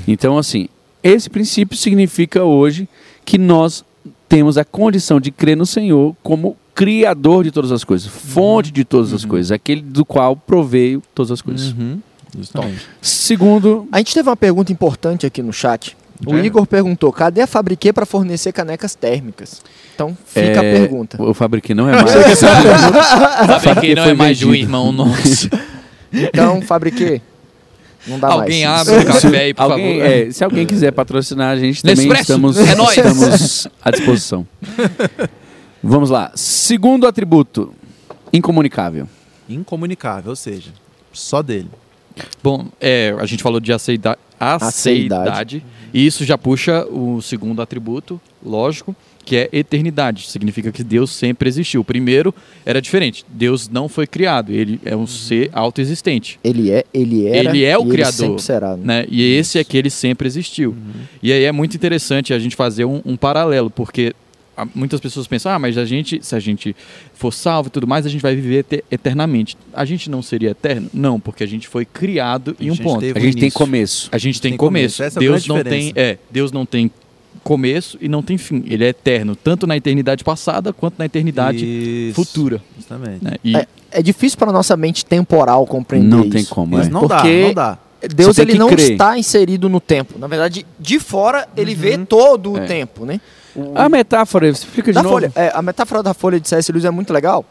Então, assim, esse princípio significa hoje que nós temos a condição de crer no Senhor como criador de todas as coisas, fonte de todas as coisas, aquele do qual proveio todas as coisas. Uhum. Justamente. Segundo, A gente teve uma pergunta importante aqui no chat. O É. Igor perguntou: cadê a Fabriquê para fornecer canecas térmicas? Então fica a é, pergunta. O Fabrique não é mais. Quem [laughs] não é mais de um irmão nosso? Então, Fabriquê, não dá Alguém mais. abre o café aí, por alguém, favor. é, se alguém quiser patrocinar a gente, também Nespresso, estamos, é nóis. estamos à disposição. [laughs] Vamos lá. Segundo atributo, incomunicável. Incomunicável, ou seja, só dele. Bom, é, a gente falou de aceida aceidade. Aceidade. E isso já puxa o segundo atributo, lógico, que é eternidade. Significa que Deus sempre existiu. O primeiro era diferente. Deus não foi criado. Ele é um ser autoexistente. Ele é, ele era. Ele é o e criador, sempre será. né? Né? E esse é que ele sempre existiu. E aí é muito interessante a gente fazer um, um paralelo, porque muitas pessoas pensam, ah, mas a gente, se a gente for salvo e tudo mais, a gente vai viver ete- eternamente. A gente não seria eterno? Não, porque a gente foi criado em A um gente ponto. A gente tem começo. A gente tem, tem começo. começo. Essa é a Deus grande não tem, diferença. é, Deus não tem começo e não tem fim. Ele é eterno, tanto na eternidade passada quanto na eternidade Isso, futura. Justamente. né? E É, é difícil para nossa mente temporal compreender Não isso. tem como, Mas é. não dá, Porque- não dá. Deus ele que não crer. está inserido no tempo. Na verdade, de fora ele Uhum. vê todo o É. tempo, né? O- A metáfora, explica de da novo. folha, é, a metáfora da folha de C.S. Lewis é muito legal,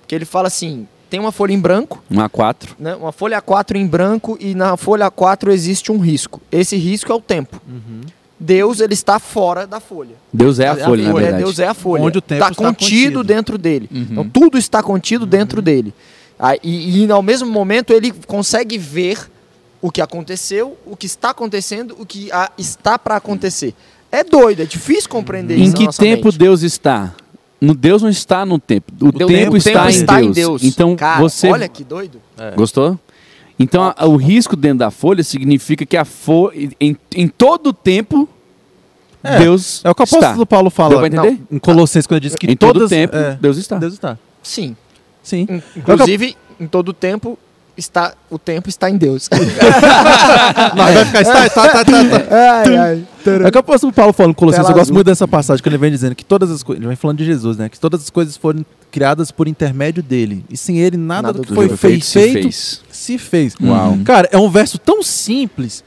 porque ele fala assim: tem uma folha em branco, Um A4. né? Uma folha A4 em branco e na folha A4 existe um risco. Esse risco é o tempo. Uhum. Deus ele está fora da folha. Deus é a É a folha, na folha, verdade. Deus é a folha. Onde o tempo Tá está contido, contido. dentro dele. Uhum. Então tudo está contido dentro dele. Ah, e, e ao mesmo momento ele consegue ver o que aconteceu, o que está acontecendo, o que ah, está para acontecer. É doido, é difícil compreender Em isso. na que nossa tempo mente. Deus está? No Deus não está no tempo. O, Deus- tempo, o está, tempo em, está Deus. em Deus. Então Cara, você Olha que doido. gostou? Então a- o risco dentro da folha significa que a folha em, em todo tempo É, Deus É o que o apóstolo Paulo Deu fala pra entender? em Colossenses, quando ele diz que em todo todas... tempo é, Deus está. Deus está. Sim. Sim. In- Inclusive, em todo tempo, está, o tempo está em Deus. [laughs] Vai ficar... Está, está, está, está, está. [laughs] ai, ai. É o que o apóstolo Paulo fala em Colossenses. Eu gosto muito dessa passagem, que ele vem dizendo que todas as coisas... Ele vem falando de Jesus, né? Que todas as coisas foram criadas por intermédio dele. E sem ele, nada, Nada do que do foi que feito, se feito fez. se fez. Uau. Cara, é um verso tão simples.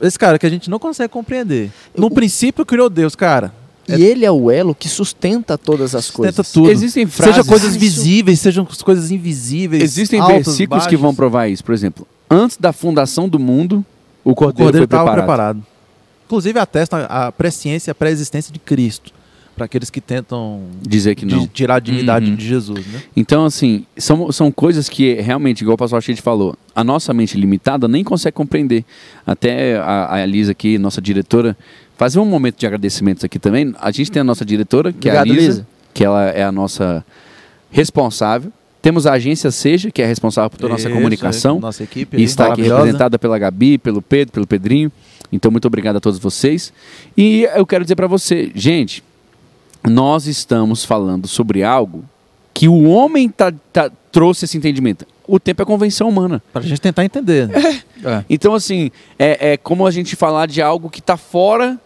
Esse cara que a gente não consegue compreender. No O- princípio criou Deus, cara. E ele é o elo que sustenta todas as coisas. Tenta tudo. Existem frases, Seja coisas Isso- visíveis, sejam coisas invisíveis. existem altas, versículos que baixas. vão provar isso. Por exemplo, antes da fundação do mundo, o O cordeiro, cordeiro foi estava preparado. preparado. Inclusive atesta a presciência e a pré-existência de Cristo. Para aqueles que tentam Dizer que não. tirar a dignidade Uhum. de Jesus, né? Então, assim, são, são coisas que realmente, igual o pastor Chide falou, a nossa mente limitada nem consegue compreender. Até a, a Elisa aqui, nossa diretora, fazer um momento de agradecimentos aqui também. A gente tem a nossa diretora, que Obrigado, é a Elisa, Elisa. que ela é a nossa responsável. Temos a agência Seja, que é responsável por toda a nossa Isso, comunicação. é, Nossa equipe. E está aqui representada pela Gabi, pelo Pedro, pelo Pedrinho. Então, muito obrigado a todos vocês. E eu quero dizer para você, gente, nós estamos falando sobre algo que o homem tá, tá- trouxe esse entendimento. O tempo é convenção humana. Pra gente tentar entender. né? [laughs] É. Então, assim, é, é como a gente falar de algo que está fora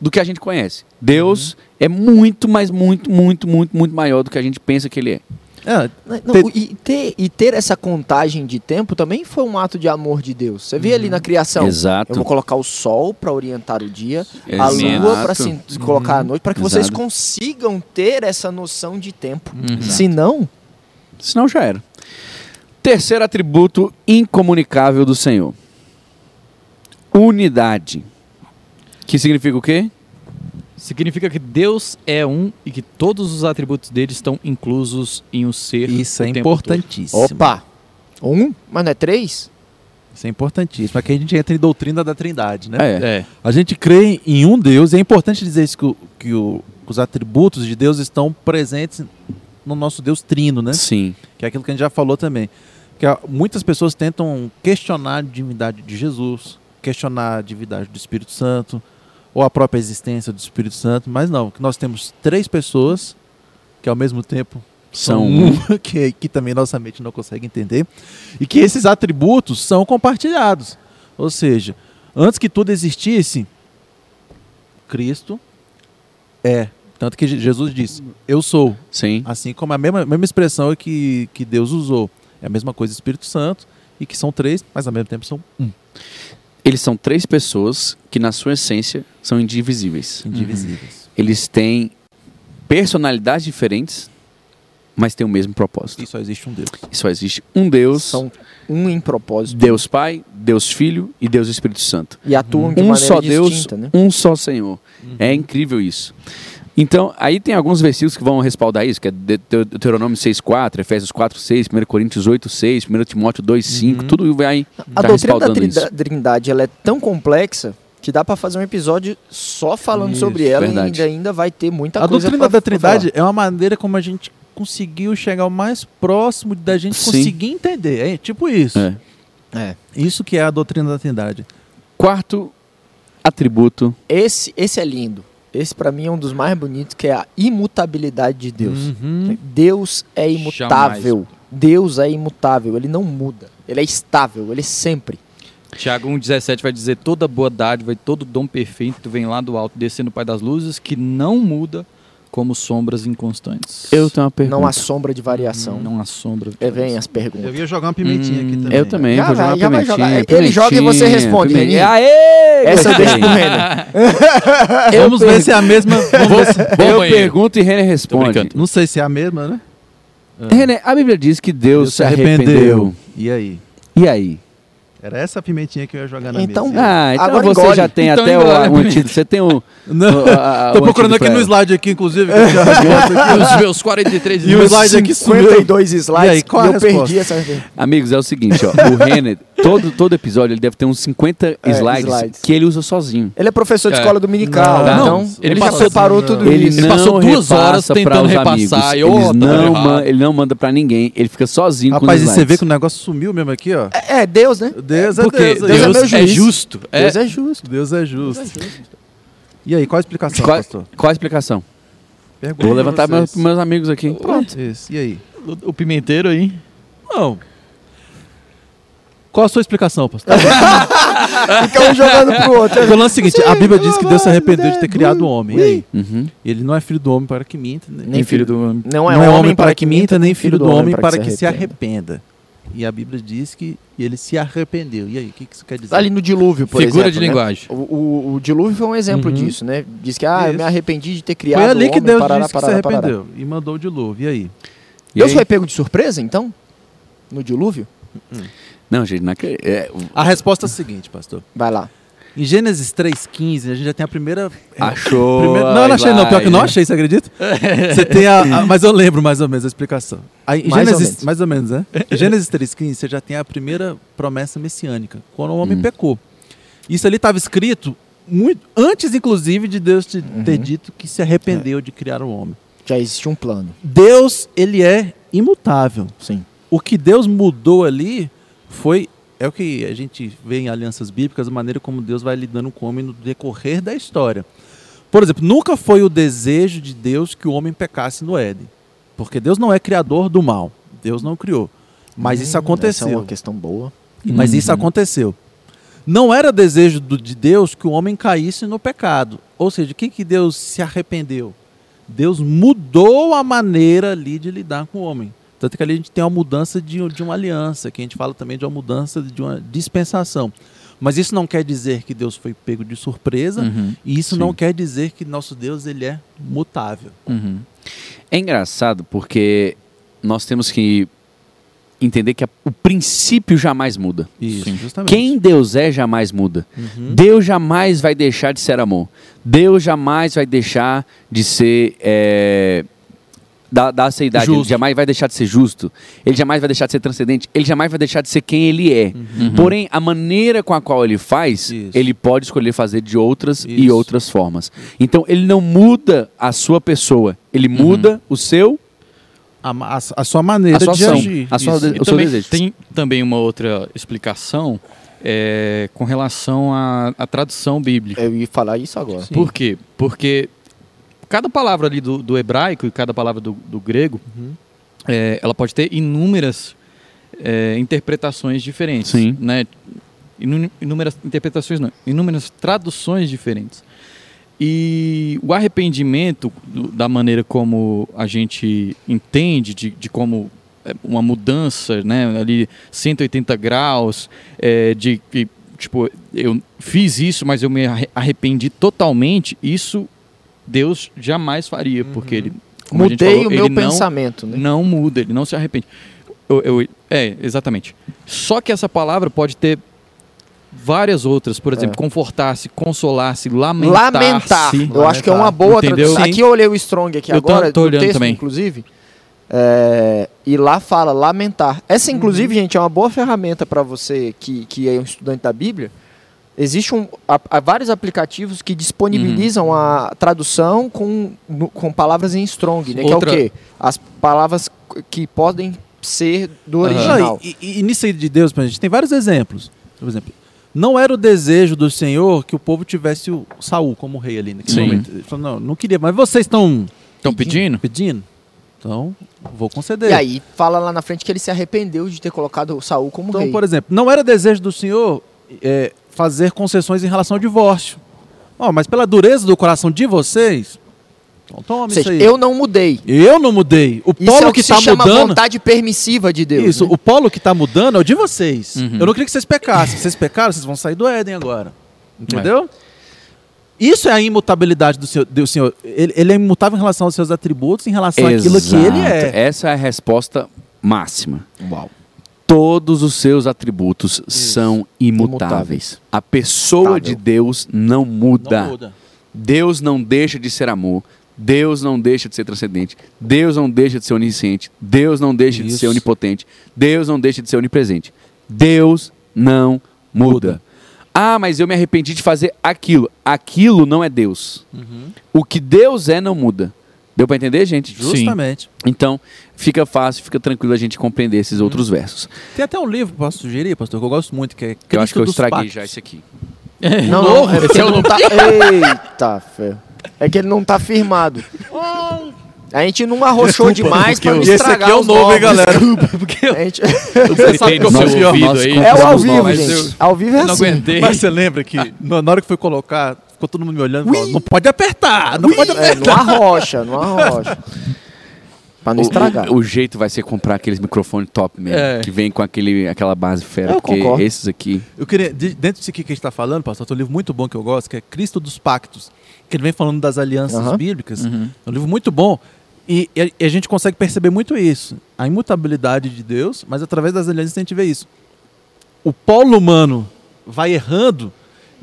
do que a gente conhece. Deus é muito, mas muito, muito, muito, muito maior do que a gente pensa que ele é. É, Não, Ter- e, ter, e ter essa contagem de tempo também foi um ato de amor de Deus. Você vê ali na criação. Exato. Eu vou colocar o sol para orientar o dia, a Exato. lua para se colocar a noite, para que vocês Exato. consigam ter essa noção de tempo. Uhum. Se não, Senão já era. Terceiro atributo incomunicável do Senhor. Unidade. Que significa o quê? Significa que Deus é um e que todos os atributos dele estão inclusos em o ser. Isso o é tempo importantíssimo. Opa! Um? Mas não é três? Isso é importantíssimo. Aqui a gente entra em doutrina da trindade, né? todo. É. É. A gente crê em um Deus, e é importante dizer isso, que, o- que o- os atributos de Deus estão presentes no nosso Deus trino, né? Sim. Que é aquilo que a gente já falou também. Que muitas pessoas tentam questionar a divindade de Jesus, questionar a divindade do Espírito Santo, ou a própria existência do Espírito Santo, mas não, que nós temos três pessoas que ao mesmo tempo São um, [laughs] que, que também nossa mente não consegue entender, e que esses atributos são compartilhados. Ou seja, antes que tudo existisse, Cristo é. Tanto que Je- Jesus disse, eu sou. Sim. Assim como a mesma, mesma expressão que, que Deus usou. É a mesma coisa Espírito Santo, e que são três, mas ao mesmo tempo são um. Eles são três pessoas que, na sua essência, são indivisíveis. Indivisíveis. Eles têm personalidades diferentes, mas têm o mesmo propósito. E só existe um Deus. E só existe um Deus, São um em propósito. Deus Pai, Deus Filho e Deus Espírito Santo. E atuam de um maneira só Deus, distinta, né? um só Senhor. É incrível isso. Então, aí tem alguns versículos que vão respaldar isso, que é De- De- Deuteronômio 6,4, Efésios 4,6, 1 Coríntios 8,6, 1 Timóteo 2,5, Uhum. tudo vai A tá doutrina da. Trindade ela é tão complexa que dá pra fazer um episódio só falando Isso, sobre ela verdade. e ainda, ainda vai ter muita a coisa doutrina pra- da Trindade é uma maneira como a gente conseguiu chegar o mais próximo da gente Sim. conseguir entender. É tipo isso. É. É. Isso que é a doutrina da Trindade. Quarto atributo, Esse, esse é lindo. Esse pra mim é um dos mais bonitos, que é a imutabilidade de Deus. Uhum. Deus é imutável. Deus é imutável, ele não muda. Ele é estável, ele é sempre. Tiago 1,17 vai dizer: toda boa dádiva e todo dom perfeito vem lá do alto, descendo o Pai das luzes, que não muda como sombras inconstantes. eu tenho uma pergunta. Não há sombra de variação. Não há sombra. É, vem as perguntas. Eu ia jogar uma pimentinha Hum, aqui também. Eu também, Já vou jogar vai, uma já vai pimentinha. jogar. Ele joga e você pimentinha, responde, pimentinha. Aê! Essa [laughs] eu gostei. deixo pro Renner. Vamos ver se é a mesma. [laughs] Eu pergunto e René responde. Não sei se é a mesma, né? René, a Bíblia diz que Deus, Deus se arrependeu. E aí? E aí? Era essa a pimentinha que eu ia jogar na Então- mesa. Ah, então Agora você engole. já tem Então até o, engole. o antídoto. Você tem o. Não, [laughs] o- a- tô o procurando aqui no slide aqui, inclusive. que eu [laughs] já gosto aqui. Os meus 43 E o slide aqui sumiu. 52 slides E aí, qual eu perdi essa Amigos, é o seguinte, ó. O Renner, todo, todo episódio, ele deve ter uns 50 É, slides, slides. que ele usa sozinho. Ele é professor de É. escola dominical, Não, então não. ele, Ele já passou- preparou não. tudo Ele isso. Ele não passou duas horas pra tentando repassar, amigos. e, tá não, ele não manda pra ninguém. Ele fica sozinho Rapaz, com e os você slides. vê que o negócio sumiu mesmo aqui, ó. É, é Deus, né? Deus é Porque Deus. Deus, aí. é meu é juiz. justo. É, Deus é justo. Deus é justo. E aí, qual a explicação, Qual, pastor? qual a explicação? Pergunta Vou levantar meus, meus amigos aqui. Pronto. Isso. E aí? o, o pimenteiro aí. Não. Qual a sua explicação, pastor? [laughs] Fica um jogando pro outro. Porque o lance é o seguinte, a Bíblia diz que Deus se arrependeu de ter criado o homem. E aí? Uhum. Ele não é filho do homem para que minta, né? Nem filho do Não não é homem para que minta, nem filho do homem para que se arrependa. arrependa. E a Bíblia diz que ele se arrependeu. E aí, o que que isso quer dizer? Ali no dilúvio, por Figura exemplo. de né? linguagem. O, o- o dilúvio foi um exemplo Uhum. disso, né? Diz que, ah, eu me Isso. arrependi de ter criado Foi ali o que homem, Deus parará, disse que se parará, parará. arrependeu e mandou o dilúvio. E aí? E Deus aí? foi pego de surpresa, então? No dilúvio? Não, gente, não é, A resposta é a seguinte, pastor. Vai lá. Em Gênesis 3,15, a gente já tem a primeira. [laughs] achou. primeira- Não, eu não achei, não. Pior que eu não achei, você acredita? [laughs] Você tem a, a- Mas eu lembro mais ou menos a explicação. Aí, Mais ou Gênesis, menos. mais ou menos, né? Em Gênesis 3,15, você já tem a primeira promessa messiânica, quando o homem Hum. pecou. Isso ali estava escrito muito antes, inclusive, de Deus te- Uhum. ter dito que se arrependeu de criar o homem. Já existe um plano. Deus, ele é imutável. Sim. O que Deus mudou ali foi é o que a gente vê em alianças bíblicas, a maneira como Deus vai lidando com o homem no decorrer da história. Por exemplo, nunca foi o desejo de Deus que o homem pecasse no Éden, porque Deus não é criador do mal. Deus não criou. Mas isso Hum, Essa é aconteceu. uma questão boa. Mas isso Uhum. aconteceu. Não era desejo do- de Deus que o homem caísse no pecado. Ou seja, o que, que Deus se arrependeu? Deus mudou a maneira ali de lidar com o homem. Tanto que ali a gente tem uma mudança de, de uma aliança, que a gente fala também de uma mudança de uma dispensação. Mas isso não quer dizer que Deus foi pego de surpresa, Uhum. e isso Sim. não quer dizer que nosso Deus ele é mutável. Uhum. É engraçado porque nós temos que entender que a- o princípio jamais muda. Isso. Quem Deus é jamais muda. Uhum. Deus jamais vai deixar de ser amor. Deus jamais vai deixar de ser. É, da, da aceidade. Ele Justo. jamais vai deixar de ser justo. Ele jamais vai deixar de ser transcendente. Ele jamais vai deixar de ser quem ele é. Porém, a maneira com a qual ele faz, Isso. ele pode escolher fazer de outras e Isso. outras formas. Então, ele não muda a sua pessoa. Ele muda o seu. A, a- a sua maneira A sua de ação. agir. A sua de- E o seu também desejo. tem também uma outra explicação é, com relação à, à tradução bíblica. Eu ia falar isso agora. Sim. Por quê? Porque cada palavra ali do, do hebraico e cada palavra do, do grego, Uhum. é, ela pode ter inúmeras é, interpretações diferentes. Sim. Né? Inú- Inúmeras interpretações não, inúmeras traduções diferentes. E o arrependimento, do- da maneira como a gente entende, de, de como é uma mudança, né, ali 180 graus, é, de que, tipo, eu fiz isso, mas eu me arre- arrependi totalmente, isso Deus jamais faria, porque ele, Mudei falou, o meu ele não- pensamento, né? não muda, ele não se arrepende. Eu- eu- é, exatamente. Só que essa palavra pode ter várias outras, por exemplo, É. confortar-se, consolar-se, lamentar-se. Lamentar. Eu acho que é uma boa Entendeu? tradução. Sim. Aqui eu olhei o Strong aqui Eu tô- agora, tô do olhando texto, também. inclusive. é, e lá fala lamentar. Essa, inclusive, gente, é uma boa ferramenta para você que, que é um estudante da Bíblia. Existe um, há, há vários aplicativos que disponibilizam a tradução com, no- com palavras em Strong, né? Outra- Que é o quê? As palavras que podem ser do original. Não, e, e, e nisso aí de Deus, a gente tem vários exemplos. Por exemplo, não era o desejo do Senhor que o povo tivesse o Saul como rei ali naquele Sim. momento. Ele falou, não, não queria, mas vocês estão Estão pedindo? pedindo? Então, vou conceder. E aí fala lá na frente que ele se arrependeu de ter colocado o Saul como então, rei. por exemplo, não era desejo do Senhor é, fazer concessões em relação ao divórcio. Ó, mas pela dureza do coração de vocês, então toma Ou isso seja, aí. eu não mudei. Eu não mudei. O Isso polo é o que que, se está chama mudando. vontade permissiva de Deus. Isso, né? o polo que está mudando é o de vocês. Uhum. Eu não queria que vocês pecassem. Se vocês pecaram, vocês vão sair do Éden agora. É. Entendeu? Isso é a imutabilidade do Senhor. Do senhor. Ele, ele é imutável em relação aos seus atributos, em relação àquilo que ele Exato. é. Essa é a resposta máxima. Uau. Todos os seus atributos são imutáveis. A pessoa Imutável. de Deus não muda. Não muda. Deus não deixa de ser amor. Deus não deixa de ser transcendente. Deus não deixa de ser onisciente. Deus não deixa de Isso. ser onipotente. Deus não deixa de ser onipresente. Deus não muda. Muda. Ah, mas eu me arrependi de fazer aquilo. Aquilo não é Deus. Uhum. O que Deus é não muda. Deu para entender, gente? Justamente. Então, fica fácil, fica tranquilo a gente compreender esses outros versos. Tem até um livro que eu posso sugerir, pastor, que eu gosto muito, que é Que eu acho que eu estraguei Pactos. já esse aqui. [laughs] Não, Novo? não, é porque Esse é ele não tá... [laughs] Eita, ferro. É que ele não tá firmado. A gente não arrochou demais pra não Esse estragar aqui é o novo, hein, galera? [laughs] porque A gente... você tem no Nós- seu ouvido aí. É o ao vivo, gente. Eu- Ao vivo é eu não assim. aguentei. Mas você lembra que na hora que foi colocar, ficou todo mundo me olhando e falou, não pode apertar, não pode É, apertar. não arrocha, não arrocha. [laughs] Pra não O- estragar. O, o jeito vai ser comprar aqueles microfones top mesmo, É. que vem com aquele, aquela base fera, Eu porque concordo. esses aqui... Eu queria, de- dentro disso aqui que a gente está falando, pastor, tem um livro muito bom que eu gosto, que é Cristo dos Pactos, que ele vem falando das alianças bíblicas. Uhum. É um livro muito bom. E, e a- e a gente consegue perceber muito isso. A imutabilidade de Deus, mas através das alianças a gente vê isso. O polo humano vai errando,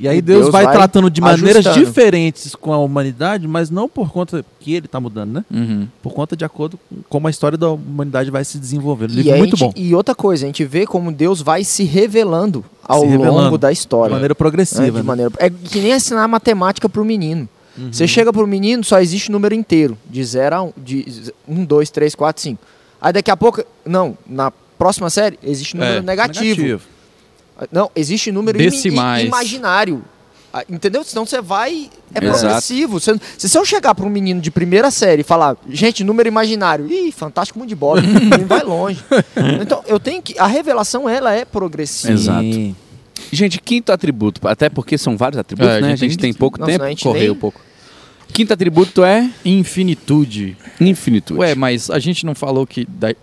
e aí E Deus, Deus vai, vai tratando de maneiras ajustando. diferentes com a humanidade, mas não por conta que ele está mudando, né? Uhum. Por conta de acordo com como a história da humanidade vai se desenvolvendo. E, livro a muito gente- bom. e outra coisa, a gente vê como Deus vai se revelando ao Se revelando. longo da De história. maneira né, progressiva. de né? maneira- É que nem ensinar matemática pro menino. Uhum. Você chega pro menino, só existe número inteiro. De 0 a 1. Um, de 1, 2, 3, 4, 5. Aí daqui a pouco. Não, na próxima série existe número É, negativo. Não, existe número Decimais. imaginário. Ah, Entendeu? Senão você vai. É progressivo. Você- se eu chegar para um menino de primeira série e falar, gente, número imaginário, ih, fantástico mundo de bola, [laughs] vai longe. Então, eu tenho que. A revelação, ela é progressiva. Exato. Gente, quinto atributo, até porque são vários atributos, É, a né? A gente gente tem pouco Nossa, tempo. a gente Correu nem- um pouco. Quinto atributo é Infinitude. infinitude. Ué, mas a gente não falou que da-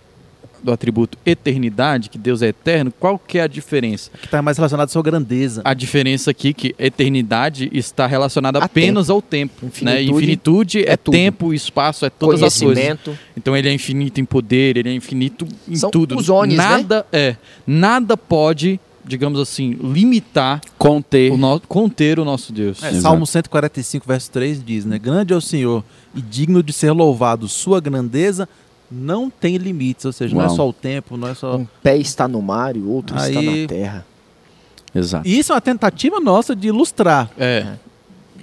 do atributo eternidade, que Deus é eterno, qual que é a diferença? Que está mais relacionado à sua grandeza. A diferença aqui que eternidade está relacionada A apenas ao tempo. Né? Infinitude Infinitude é, é tempo, espaço, é todas as coisas. Então ele é infinito em poder, ele é infinito em São tudo. os ones, né? nada é, nada pode, digamos assim, limitar Conter. o no, conter o nosso Deus. É. Salmo 145, verso 3 diz, né? Grande é o Senhor e digno de ser louvado. Sua grandeza não tem limites. Ou seja, não é Uau. só o tempo, não é só... Um pé está no mar e o outro está Aí- na terra. Exato. E isso é uma tentativa nossa de ilustrar. É.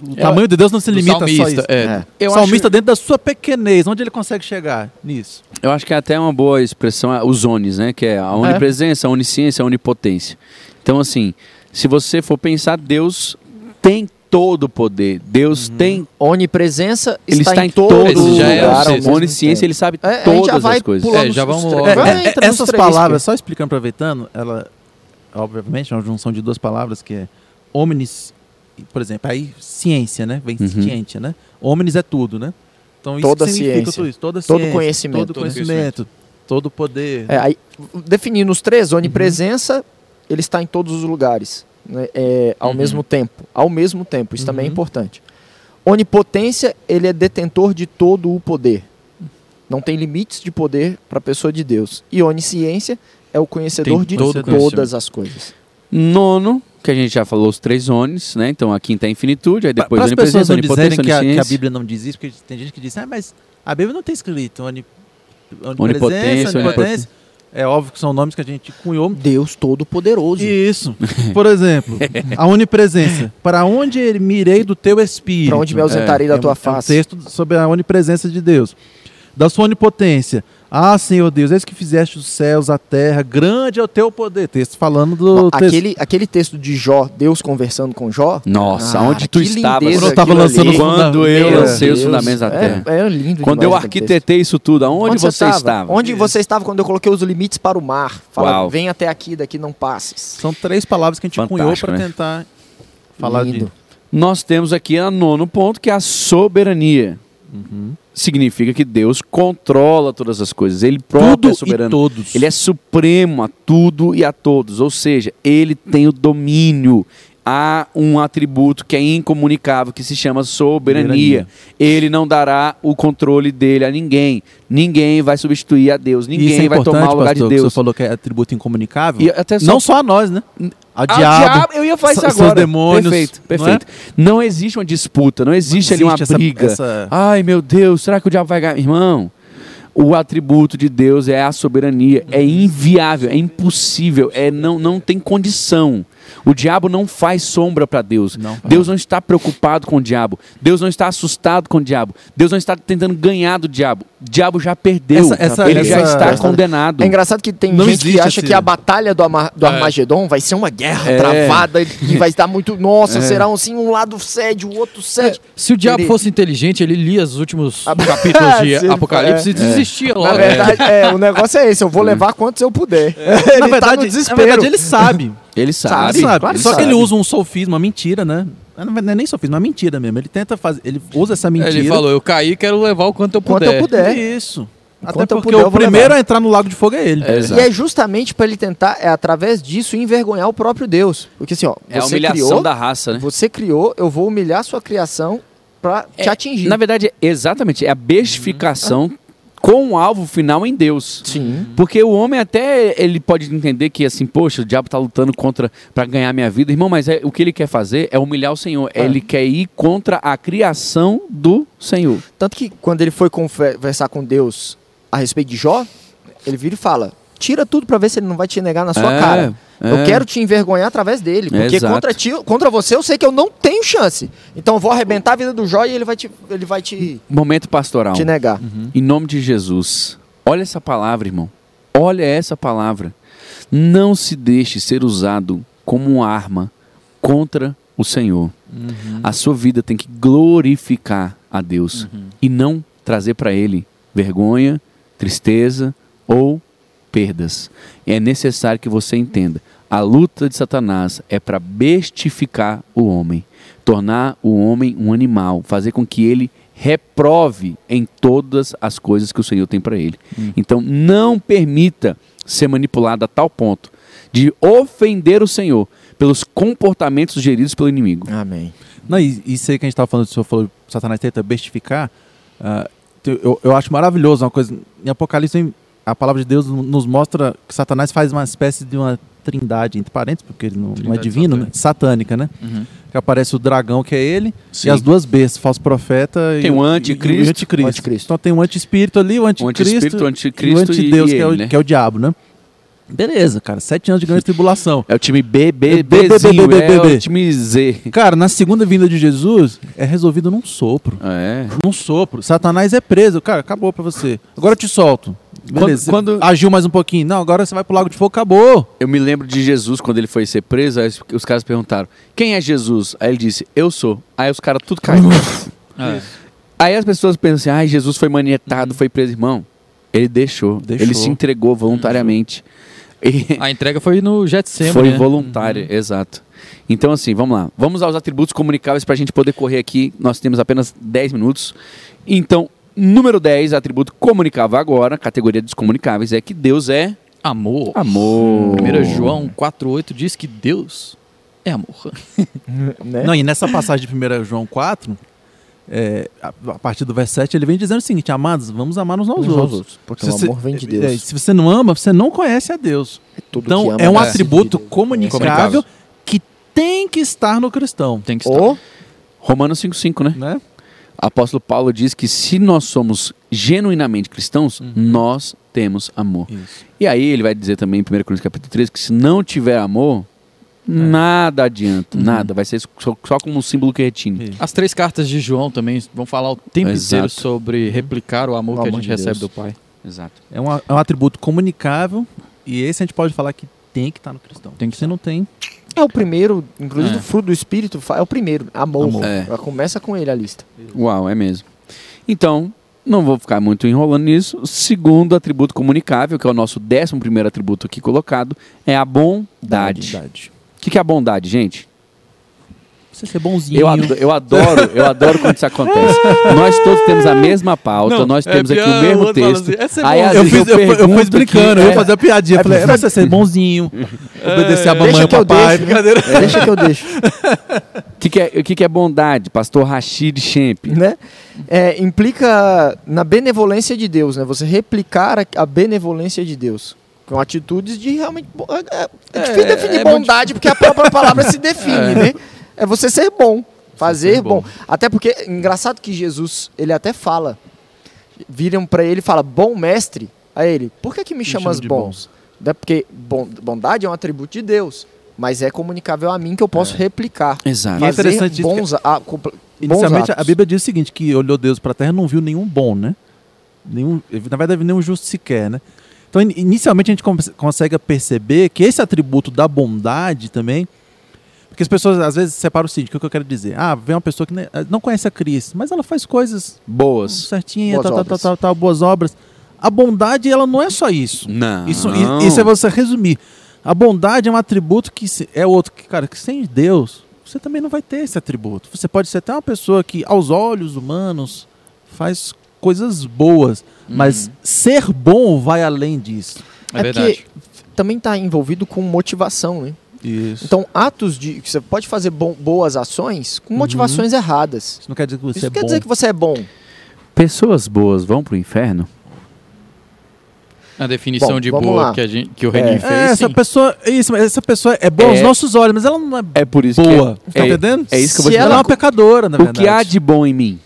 O tamanho de Deus não se limita só a salmista, isso. é. É. Salmista, dentro da sua pequenez, onde ele consegue chegar nisso? Eu acho que é até uma boa expressão é, os onis, né? Que é a onipresença, a onisciência, a onipotência. Então, assim, se você for pensar, Deus tem todo o poder. Deus tem. Onipresença Ele está, está em em todo todo Esse já é lugar. mesmo Onisciência, ele sabe É, a gente já todas vai as coisas. É, já os vamos logo. É, é, essas palavras, só explicando, aproveitando, ela, obviamente, é uma junção de duas palavras que é omnis, por exemplo, aí ciência, né? Vem Uhum. ciência, né? Omnis é tudo, né? Então isso Toda ciência, tudo isso, toda todo ciência, conhecimento. todo conhecimento, todo poder. É, aí, definindo os três, onipresença, ele está em todos os lugares, né, é, ao Uhum. mesmo tempo. Ao mesmo tempo, isso também é Uhum. importante. Onipotência, ele é detentor de todo o poder. Não tem limites de poder para a pessoa de Deus. E onisciência é o conhecedor Tem de todo todas as coisas. Nono, que a gente já falou os três onis, né? Então a quinta é a infinitude, aí depois Para as pessoas não dizerem onipotência, que a, que a. Bíblia não diz isso, porque tem gente que diz, ah, mas a Bíblia não tem escrito oni, Onipotência, onipresença, onipotência. É óbvio que são nomes que a gente cunhou. Deus Todo-Poderoso. Isso. [laughs] Por exemplo, a onipresença. Para onde mirei do teu espírito? Para onde me ausentarei É, da é um- tua É um face. texto sobre a onipresença de Deus. Da sua onipotência. Ah, Senhor Deus, eis que fizeste os céus, a terra, grande é o teu poder. Texto falando do texto. aquele, aquele texto de Jó, Deus conversando com Jó. Nossa, Ah, onde tu estavas? Quando eu tava aquilo lançando Quando eu lancei os Deus. fundamentos da terra. É, é lindo Quando eu arquitetei isso tudo, aonde você, estava? estava? Onde Isso. você estava quando eu coloquei os limites para o mar? Fala, Uau. vem até aqui, daqui não passes. São três palavras que a gente cunhou Fantástico, para né? tentar falar de. Lindo. Nós temos aqui a nono ponto, que é a soberania. Uhum. Significa que Deus controla todas as coisas. Ele próprio Tudo é soberano. e todos. Ele é supremo a tudo e a todos. Ou seja, ele tem o domínio. Há um atributo que é incomunicável, que se chama soberania. Soberania. Ele não dará o controle dele a ninguém. Ninguém vai substituir a Deus. Ninguém é vai tomar o lugar pastor, de Deus. Você falou que é atributo incomunicável. E até só Não só a nós, né? Ao Ah, diabo. eu ia falar isso seus agora. demônios, Perfeito, não é? perfeito. Não, existe uma disputa, não existe, ali uma existe essa- briga. essa- Ai, meu Deus, será que o diabo vai ganhar? Irmão, o atributo de Deus é a soberania. É inviável, é impossível, é não, não tem condição. O diabo não faz sombra para Deus. Não. Deus não está preocupado com o diabo. Deus não está assustado com o diabo. Deus não está tentando ganhar do diabo. O diabo já perdeu. Essa- essa- Ele já essa- está essa- condenado. É engraçado que tem Não gente que acha esse- que a batalha do, Ama- do É. Armagedon vai ser uma guerra É. travada e vai dar muito. Nossa, [laughs] É. será assim um lado cede, o outro cede. Se o diabo Ele- fosse inteligente, ele lia os últimos [laughs] capítulos de [laughs] Apocalipse é. e desistia Na logo. verdade, é, o negócio é esse, eu vou levar quantos eu puder. ele na, tá verdade, no na desespero. verdade, ele sabe. Ele sabe. Ele sabe. claro que Só que sabe. ele usa um sofisma, uma mentira, né? Não é nem sofisma, é uma mentira mesmo. Ele tenta fazer. Ele usa essa mentira. Ele falou, eu caí, quero levar o quanto eu Quanto puder. eu puder. Isso. Até Enquanto eu porque puder, o primeiro levar. a entrar no lago de fogo é ele. É, E é justamente para ele tentar, é através disso, envergonhar o próprio Deus. Porque assim, ó, É a você humilhação criou, da raça, né? você criou, eu vou humilhar sua criação para te atingir. Na verdade, exatamente, é a bestificação com o alvo final em Deus. Sim. Porque o homem até ele pode entender que assim, poxa, o diabo está lutando contra para ganhar minha vida, irmão, mas é, o que ele quer fazer é humilhar o Senhor. É. Ele quer ir contra a criação do Senhor. Tanto que quando ele foi conversar com Deus a respeito de Jó, ele vira e fala: tira tudo para ver se ele não vai te negar na sua É, cara. Eu é. quero te envergonhar através dele. Porque Exato. contra, ti, contra você eu sei que eu não tenho chance. Então eu vou arrebentar a vida do Jó e ele vai te, ele vai te, Momento pastoral. te negar. Em nome de Jesus. Olha essa palavra, irmão. Olha essa palavra. Não se deixe ser usado como uma arma contra o Senhor. A sua vida tem que glorificar a Deus e não trazer para Ele vergonha, tristeza ou perdas. É necessário que você entenda. A luta de Satanás é para bestificar o homem, tornar o homem um animal, fazer com que ele reprove em todas as coisas que o Senhor tem para ele. Então, não permita ser manipulado a tal ponto de ofender o Senhor pelos comportamentos geridos pelo inimigo. Amém. Não, e isso aí que a gente estava falando, o senhor falou, Satanás tenta bestificar. ah, eu, eu acho maravilhoso uma coisa. Em Apocalipse, a palavra de Deus nos mostra que Satanás faz uma espécie de uma trindade, entre parênteses, porque ele não, não é divino, né? satânica, né? Uhum. Que aparece o dragão, que é ele, Sim. e as duas bestas, falso profeta Tem e o e- anticristo. e o anticristo. O anticristo. Então tem o antiespírito ali, o anticristo, antiespírito, o anticristo e o antideus, e que, é o, ele, né? que é o diabo, né? Beleza, cara. Sete anos de grande tribulação. É o time B, B, B, B, B, B, B, é B. o time Z. Cara, na segunda vinda de Jesus, é resolvido num sopro. É. Num sopro. Satanás é preso. Cara, acabou pra você. Agora eu te solto. Beleza. Quando- quando- Agiu mais um pouquinho. Não, agora você vai pro Lago de Fogo. Acabou. Eu me lembro de Jesus quando ele foi ser preso, aí os- caras perguntaram: "Quem é Jesus?" Aí ele disse: "Eu sou". Aí os caras tudo caíram. É. aí as pessoas pensam assim: "Ai, Jesus foi manietado, foi preso, irmão". Ele deixou, Deixou. ele se entregou voluntariamente. E A entrega foi no Getsemane, foi né? voluntária, exato. Então assim, vamos lá. Vamos aos atributos comunicáveis para a gente poder correr aqui. Nós temos apenas 10 minutos. Então, número 10, atributo comunicável agora, categoria dos comunicáveis, é que Deus é Amor. amor. 1 João 4,8 diz que Deus é amor. [laughs] Né? Não, e nessa passagem de 1 João 4, é, a, a partir do verso 7, ele vem dizendo o seguinte: Amados, vamos amar uns aos Uns outros. outros, Porque Se o você- amor vem de é, Deus. se você não ama, você não conhece a Deus. Tudo que Então, é um é atributo comunicável, que tem que estar no cristão. Tem que estar. Ou Romanos 5,5, né? Né? apóstolo Paulo diz que se nós somos genuinamente cristãos, nós temos amor. Isso. E aí ele vai dizer também em 1 Coríntios capítulo 13 que se não tiver amor, nada adianta, nada. Vai ser só, só como um símbolo que retine. As três cartas de João também vão falar o tempo Exato. inteiro sobre replicar o amor O que a amor gente de recebe do Pai. Exato. É, um, é um atributo comunicável e esse a gente pode falar que tem que estar no cristão. Tem que Se não tem, é o primeiro, inclusive É. o fruto do Espírito é o primeiro, amor. Amor. É. Ela começa com ele a lista. Uau, é mesmo. Então, não vou ficar muito enrolando nisso. O segundo atributo comunicável, que é o nosso décimo primeiro atributo aqui colocado, é a bondade. Verdade. O que que é a bondade, gente? Você ser bonzinho. Eu, eu adoro, eu adoro quando isso acontece. nós todos temos a mesma pauta, nós temos aqui o mesmo texto. Aí, às eu, vezes, fiz, eu, eu, eu fiz brincando, eu ia é, fazer a piadinha. É falei, pra- você ser bonzinho, obedecer a mamãe Deixa e que eu papai. deixo, né? brincadeira. [laughs] Deixa que eu deixo. O que, que é, o que, que é bondade, pastor Rashid Shemp? né? É, implica na benevolência de Deus, né? Você replicar a, a benevolência de Deus. Com atitudes de realmente. É, é- é difícil É, definir é bondade, porque a própria palavra se [laughs] define, né? É você ser bom. Fazer ser bom. bom. Até porque, engraçado que Jesus, ele até fala. Viram pra ele e fala, bom mestre. A ele, por que que me chamas chama de bons? É porque bon- bondade é um atributo de Deus. Mas é comunicável a mim que eu posso replicar. Exato. E é Fazer interessante bons, a, bons Inicialmente, a atos. Bíblia diz o seguinte, que olhou Deus para a terra e não viu nenhum bom, né? Nenhum, na verdade, nenhum justo sequer, né? Então, in- inicialmente, a gente cons- consegue perceber que esse atributo da bondade também... Porque as pessoas, às vezes, separam o seguinte, o que eu quero dizer? Ah, vem uma pessoa que ne- não conhece a Cristo, mas ela faz coisas Boas. certinhas, Boas tal, obras. tal, tal, tal, boas obras. A bondade, ela não é só isso. Não. Isso, isso é você resumir. A bondade é um atributo que é outro que, cara, que sem Deus, você também não vai ter esse atributo. Você pode ser até uma pessoa que, aos olhos humanos, faz coisas boas, mas ser bom vai além disso. É, É verdade. também está envolvido com motivação, né? Isso. Então, atos de. Você pode fazer bom- boas ações com motivações erradas. isso não quer dizer que você Isso é quer bom. dizer que você é bom. Pessoas boas vão pro inferno? A definição Bom, de boa lá. que, a gente, que o Renin É. fez. É, essa sim. pessoa, isso, essa pessoa é boa aos É. nossos olhos, mas ela não é É por isso boa. que tá é, entendendo? é isso que eu vou Se te ela é uma pecadora, na O verdade. que há de bom em mim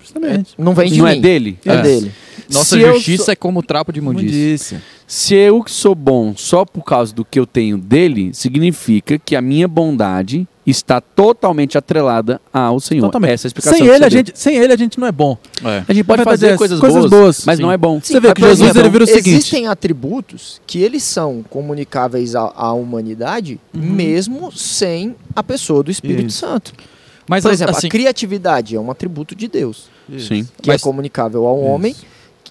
Justamente. Não vem de não mim. é dele? É, É. dele. Nossa Se justiça sou- é como trapo de imundícia. disse. Se eu que sou bom só por causa do que eu tenho dele, significa que a minha bondade está totalmente atrelada ao Senhor. Totalmente. Essa é a explicação Sem ele, a deu. gente, sem ele, a gente não é bom. É. A gente pode fazer é coisas, coisas boas, boas, mas sim. não é bom. Você vê que Jesus ele vira o seguinte. Existem atributos que eles são comunicáveis à, à humanidade, mesmo sem a pessoa do Espírito Isso. Santo. Mas Por exemplo, assim, a criatividade é um atributo de Deus, Sim. que Mas- é comunicável ao homem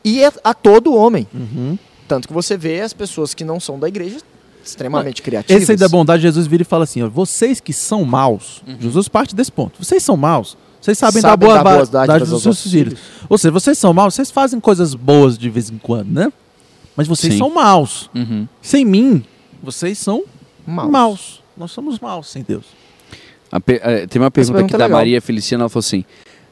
e é a todo homem. Uhum. Tanto que você vê as pessoas que não são da igreja extremamente criativas. Esse aí da bondade, Jesus vira e fala assim: ó, vocês que são maus, Uhum. Jesus parte desse ponto. Vocês são maus, Vocês sabem, Sabem dar boa dar dádivas aos aos seus filhos. Ou seja, vocês são maus, vocês fazem coisas boas de vez em quando, né? Mas vocês Sim. são maus. Uhum. Sem mim, vocês são Maus. maus. Nós somos maus sem Deus. A pe- eh, Tem uma pergunta pergunta aqui é da legal. Maria Feliciana, ela falou assim: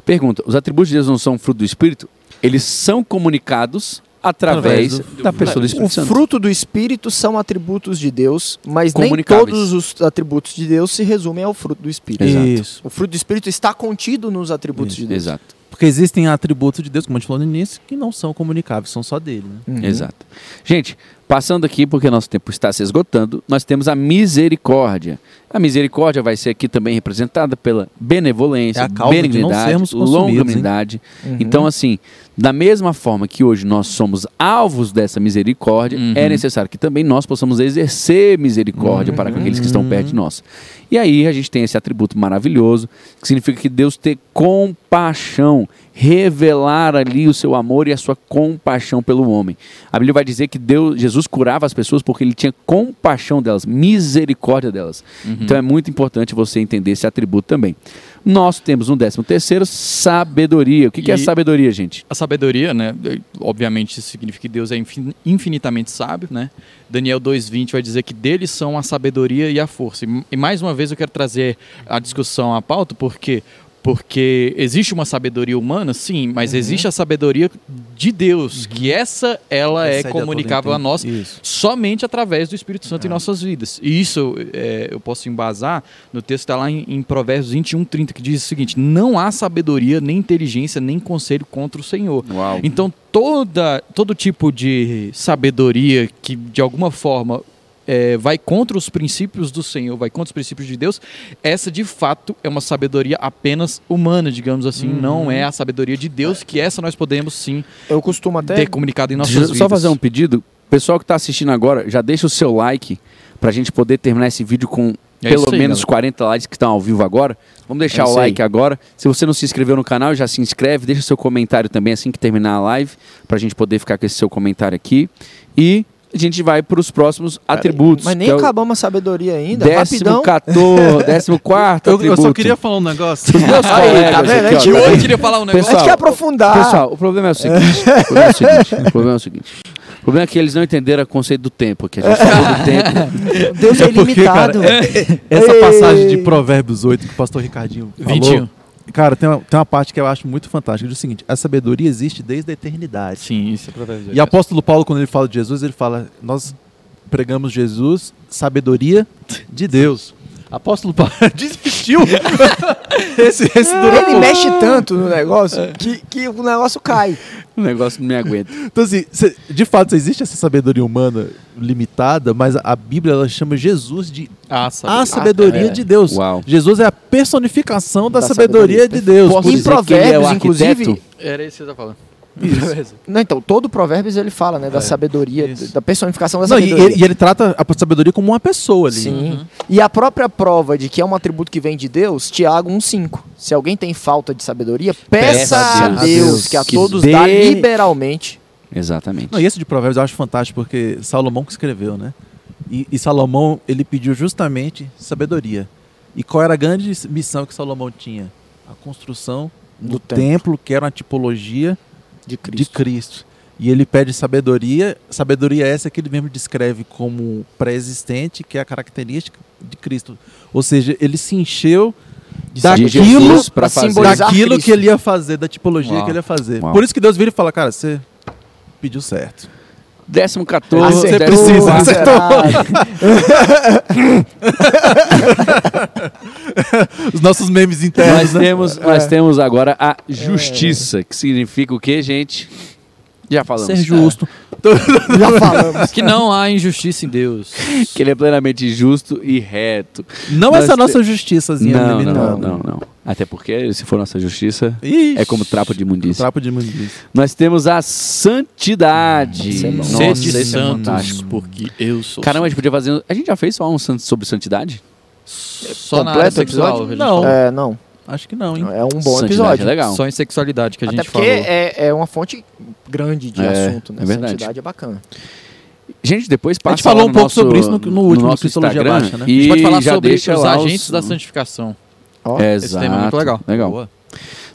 pergunta, os atributos de Deus não são fruto do Espírito? Eles são comunicados através do- da pessoa do O Espírito Santo. fruto do Espírito são atributos de Deus, mas nem todos os atributos de Deus se resumem ao fruto do Espírito. Exato. Isso. O fruto do Espírito está contido nos atributos Isso, de Deus. Exato, Porque existem atributos de Deus, como a gente falou no início, que não são comunicáveis, são só dele. Né? Uhum. exato. Gente, passando aqui, porque nosso tempo está se esgotando, nós temos a misericórdia. A misericórdia vai ser aqui também representada pela benevolência, É benignidade, longanimidade. Uhum. Então, assim, da mesma forma que hoje nós somos alvos dessa misericórdia, Uhum. é necessário que também nós possamos exercer misericórdia para com aqueles que estão perto de nós. E aí a gente tem esse atributo maravilhoso, que significa que Deus ter compaixão, revelar ali o seu amor e a sua compaixão pelo homem. A Bíblia vai dizer que Deus, Jesus curava as pessoas porque ele tinha compaixão delas, misericórdia delas. Então é muito importante você entender esse atributo também. Nós temos um décimo terceiro, sabedoria. O que, que é sabedoria, gente? A sabedoria, né? Obviamente isso significa que Deus é infin- infinitamente sábio, né? Daniel 2:20 vai dizer que deles são a sabedoria e a força. E, e mais uma vez eu quero trazer a discussão à pauta porque porque existe uma sabedoria humana, sim, mas Uhum. existe a sabedoria de Deus, que essa ela é Excede a todo comunicável a nós Isso. somente através do Espírito Santo em É. nossas vidas. E isso é, eu posso embasar no texto que está lá em, em Provérbios 21, 30, que diz o seguinte: Não há sabedoria, nem inteligência, nem conselho contra o Senhor. Uau. Então, toda, todo tipo de sabedoria que, de alguma forma, é, vai contra os princípios do Senhor, vai contra os princípios de Deus, essa de fato é uma sabedoria apenas humana, digamos assim, Uhum. não é a sabedoria de Deus, que essa nós podemos sim Eu costumo até. ter comunicado em nossas Deixa eu vidas. só fazer um pedido. Pessoal que está assistindo agora, já deixa o seu like para a gente poder terminar esse vídeo com É pelo aí, menos galera. 40 likes que estão ao vivo agora. Vamos deixar É o like aí. agora. Se você não se inscreveu no canal, já se inscreve. Deixa seu comentário também assim que terminar a live, para a gente poder ficar com esse seu comentário aqui. E a gente vai para os próximos atributos. Mas nem é acabamos a sabedoria ainda. Décimo Rapidão. 14, [laughs] décimo quarto Eu, eu só queria falar um negócio. Os meus [laughs] Aí, colegas tá vendo? aqui, ó, tá E hoje queria falar um negócio. a gente Pessoal, quer aprofundar. Pessoal, o problema é o seguinte. [laughs] O problema é o seguinte. O problema é o seguinte. O problema é que eles não entenderam o conceito do tempo, que a gente falou do tempo. Deus é É porque, ilimitado. Essa Ei. passagem de Provérbios 8 que o pastor Ricardinho falou, 21. Cara, tem uma, tem uma parte que eu acho muito fantástica. Diz o seguinte, a sabedoria existe desde a eternidade. Sim, isso é Provérbios E apóstolo Paulo, quando ele fala de Jesus, ele fala, nós pregamos Jesus, sabedoria de Deus. Apóstolo Paulo [laughs] desistiu. [laughs] esse, esse durou Ele pouco. mexe tanto no negócio que, que o negócio cai. O negócio não me aguenta. Então, assim, cê- de fato, existe essa sabedoria humana limitada, mas a Bíblia ela chama Jesus de Ah, a sabedoria é. de Deus. Uau. Jesus é a personificação da, Da sabedoria, sabedoria. de Deus. Posso Em dizer que ele é o Provérbios, inclusive. arquiteto? Era isso que você tá falando. Não, então, todo Provérbios ele fala, né? Da É, sabedoria, isso. da personificação da Não, e, sabedoria. ele, e ele trata a sabedoria como uma pessoa ali. Sim. E a própria prova de que é um atributo que vem de Deus, Tiago 1,5. Se alguém tem falta de sabedoria, peça, Peça a a Deus, Deus que a que todos dê- dá liberalmente. Exatamente. Não, e esse de Provérbios eu acho fantástico porque Salomão que escreveu, né? E, e Salomão, ele pediu justamente sabedoria. E qual era a grande missão que Salomão tinha? A construção do, Do templo. templo. que era uma tipologia De Cristo. de Cristo. E ele pede sabedoria, sabedoria essa que ele mesmo descreve como pré-existente, que é a característica de Cristo. Ou seja, ele se encheu De daquilo, daquilo que ele ia fazer, da tipologia Uau. que ele ia fazer. Uau. Por isso que Deus vira e fala, cara, você pediu certo. Décimo 14. Você Acertou, precisa, miserável. [laughs] Os nossos memes internos, Nós né? temos, nós temos agora a justiça, que significa o quê, gente? Já falamos. Ser justo. [laughs] Já falamos. Que não há injustiça em Deus. [laughs] Que ele é plenamente justo e reto. Não Nós essa te- nossa justiçazinha Não, não, limitada. não, não. Até porque, se for nossa justiça, Ixi, é como trapo de imundícia. trapo de imundícia. Nós temos a santidade. Isso é. Nossa, Sede é santos, porque eu sou Caramba, a gente podia fazer. A gente já fez só um sobre santidade? só na completo área sexual. episódio? Não. É, não. Acho que não, hein? É um bom Santidade episódio. é legal. Só em sexualidade que a Até gente porque falou. é, é uma fonte grande de É, assunto, né? é verdade. Santidade é bacana. Gente, depois passa A gente falou um no pouco nosso- sobre isso no- no último nosso Cristologia Instagram Baixa, né? A E gente pode falar já sobre deixa os agentes os- da santificação. Ó, É, Esse tema é muito exato. legal. Legal. Boa.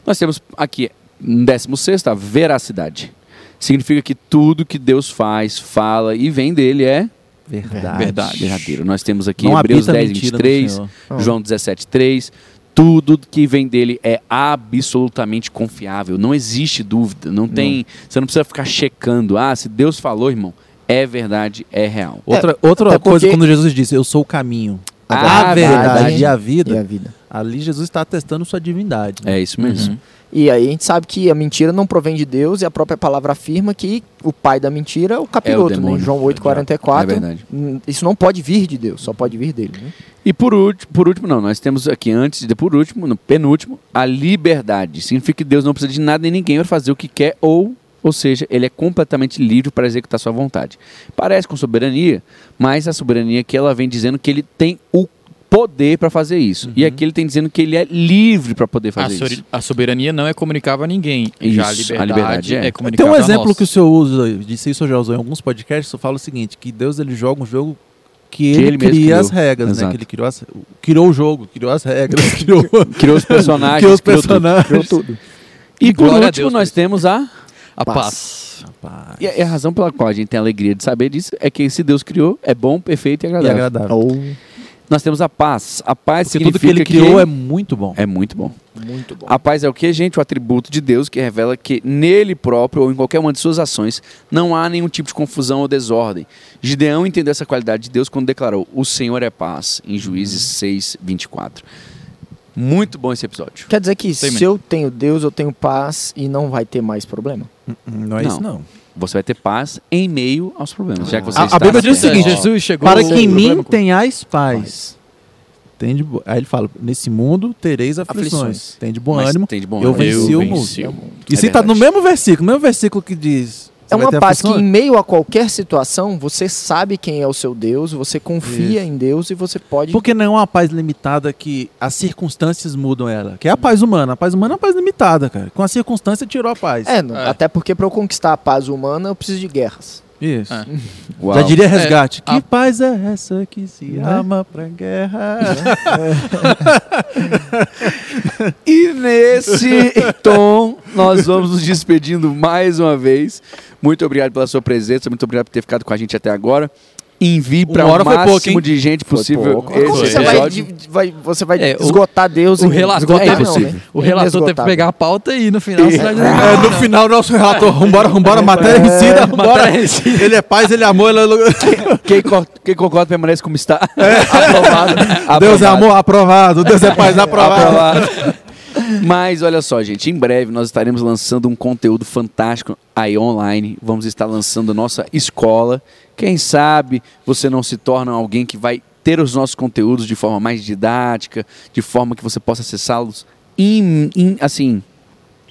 Nós temos aqui, em 16, a veracidade. Significa que tudo que Deus faz, fala e vem dele é Verdade. Verdade. verdadeiro. Nós temos aqui Não Hebreus habita 10, mentira no 23, Senhor. João 17, 3. Tudo que vem dele é absolutamente confiável. Não existe dúvida. Não tem. Você não precisa ficar checando. Ah, se Deus falou, irmão, é verdade, é real. Outra, outra até coisa, porque- quando Jesus disse, eu sou o caminho, A a, verdade, verdade e a E vida, a vida. ali Jesus está testando sua divindade. É isso mesmo. Uhum. E aí a gente sabe que a mentira não provém de Deus e a própria palavra afirma que o pai da mentira é o capiroto, né? demônio. Em João É 8,44. verdade. hum, Isso não pode vir de Deus, só pode vir dele. Né? E por último, por último, não, nós temos aqui antes e por último, no penúltimo, a liberdade. Significa que Deus não precisa de nada nem ninguém para fazer o que quer ou, ou seja, ele é completamente livre para executar sua vontade. Parece com soberania, mas a soberania aqui ela vem dizendo que ele tem o poder para fazer isso. E aqui ele tem dizendo que ele é livre para poder A, fazer sori- isso. a soberania não é comunicável a ninguém. Já a Isso, liberdade, a liberdade é. é. Tem comunicável um a exemplo que o senhor usa, disse isso eu já usou em alguns podcasts, eu falo o seguinte, que Deus ele joga um jogo que ele, ele mesmo cria criou. as regras, né? Exato. Que ele criou, as, criou o jogo, criou as regras, [laughs] criou, [laughs] Criou os personagens, criou os criou tudo. personagens. Criou tudo. E por Glória a último, Deus nós isso. temos a A Paz. paz. Rapaz, e a, a razão pela qual a gente tem a alegria de saber disso é que se Deus criou, é bom, perfeito e e agradável. agradável. Nós temos a paz. A paz Porque tudo que significa ele criou é muito bom. é muito bom. muito bom. A paz é o que, gente? O atributo de Deus que revela que nele próprio ou em qualquer uma de suas ações não há nenhum tipo de confusão ou desordem. Gideão entendeu essa qualidade de Deus quando declarou: O Senhor é paz, em Juízes 6, 24. Muito bom esse episódio. Quer dizer que se mesmo. eu tenho Deus, eu tenho paz e não vai ter mais problema? Não é Não. isso não. Você vai ter paz em meio aos problemas. Já que você A- a está Bíblia diz o seguinte, Jesus chegou Para que em mim tenhais paz. Tem de Aí ele fala, nesse mundo tereis aflições. Aflições. Tem de bom Mas ânimo. tem de bom eu ânimo. venci Eu o mundo. venci o E É se tá no mesmo versículo, mesmo versículo que diz... É você vai uma paz que em meio a qualquer situação, você sabe quem é o seu Deus, você confia em Deus e você pode... Porque não é uma paz limitada que as circunstâncias mudam ela. Que é a paz humana. A paz humana é uma paz limitada, cara. Com a circunstância tirou a paz. É, não- É. até porque para eu conquistar a paz humana, eu preciso de guerras. Isso. É. [laughs] Já diria resgate. É, que paz é essa que se Né? ama pra guerra? [laughs] E nesse tom, nós vamos nos despedindo mais uma vez. Muito obrigado pela sua presença, muito obrigado por ter ficado com a gente até agora. Envie para o máximo pouco, de gente possível Como você episódio. vai, di- vai- você vai É, o- esgotar Deus o em- relator esgotar é não, né? O relator teve que pegar a pauta aí no final. não É, vai, no não. final, nosso relator, vambora, vambora, matéria vencida, vambora. Ele é paz, ele é amor, ele é... Quem, quem concorda permanece como está. Aprovado. Deus é Aprovado. amor, aprovado. Deus é paz, [laughs] aprovado. Aprovado. Mas olha só, gente, em breve nós estaremos lançando um conteúdo fantástico aí online. Vamos estar lançando a nossa escola. Quem sabe você não se torna alguém que vai ter os nossos conteúdos de forma mais didática, de forma que você possa acessá-los in- in- assim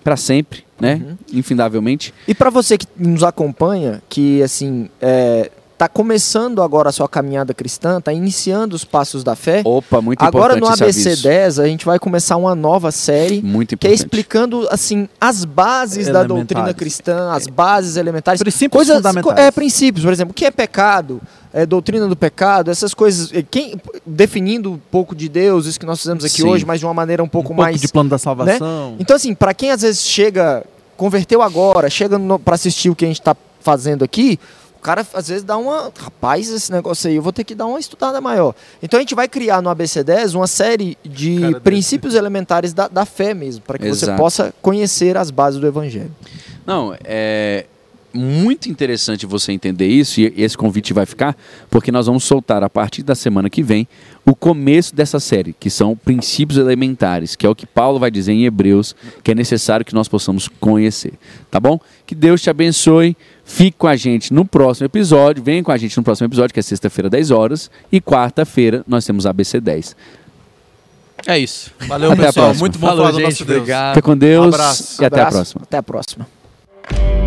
para sempre, né? Infindavelmente. E para você que nos acompanha, que assim é, tá começando agora a sua caminhada cristã, tá iniciando os passos da fé. Opa, muito agora importante no esse ABC aviso. 10 a gente vai começar uma nova série Muito que é explicando assim as bases da doutrina cristã, as bases elementares, Princípios coisas fundamentais. é princípios, por exemplo, o que é pecado, é, doutrina do pecado, essas coisas, quem definindo um pouco de Deus, isso que nós fizemos aqui Sim. hoje, mas de uma maneira um pouco um pouco mais de plano da salvação. então, assim, pra quem às vezes chega, converteu agora, chega no, pra assistir o que a gente tá fazendo aqui, o cara às vezes dá uma. Rapaz, esse negócio aí, eu vou ter que dar uma estudada maior. Então a gente vai criar no ABC10 uma série de Cara desse. princípios elementares da, da fé mesmo, para que você Exato. possa conhecer as bases do evangelho. Não, é muito interessante você entender isso e esse convite vai ficar porque nós vamos soltar a partir da semana que vem o começo dessa série, que são princípios elementares, que é o que Paulo vai dizer em Hebreus, que é necessário que nós possamos conhecer, tá bom? Que Deus te abençoe. Fique com a gente no próximo episódio, vem com a gente no próximo episódio, que é sexta-feira, 10 horas, e quarta-feira nós temos ABC 10. É isso. Valeu, Até a pessoal. próxima. Muito bom Falou, falar do gente. nosso Deus. Obrigado. Fica com Deus Abraço. e até a Abraço, próxima. Até a próxima.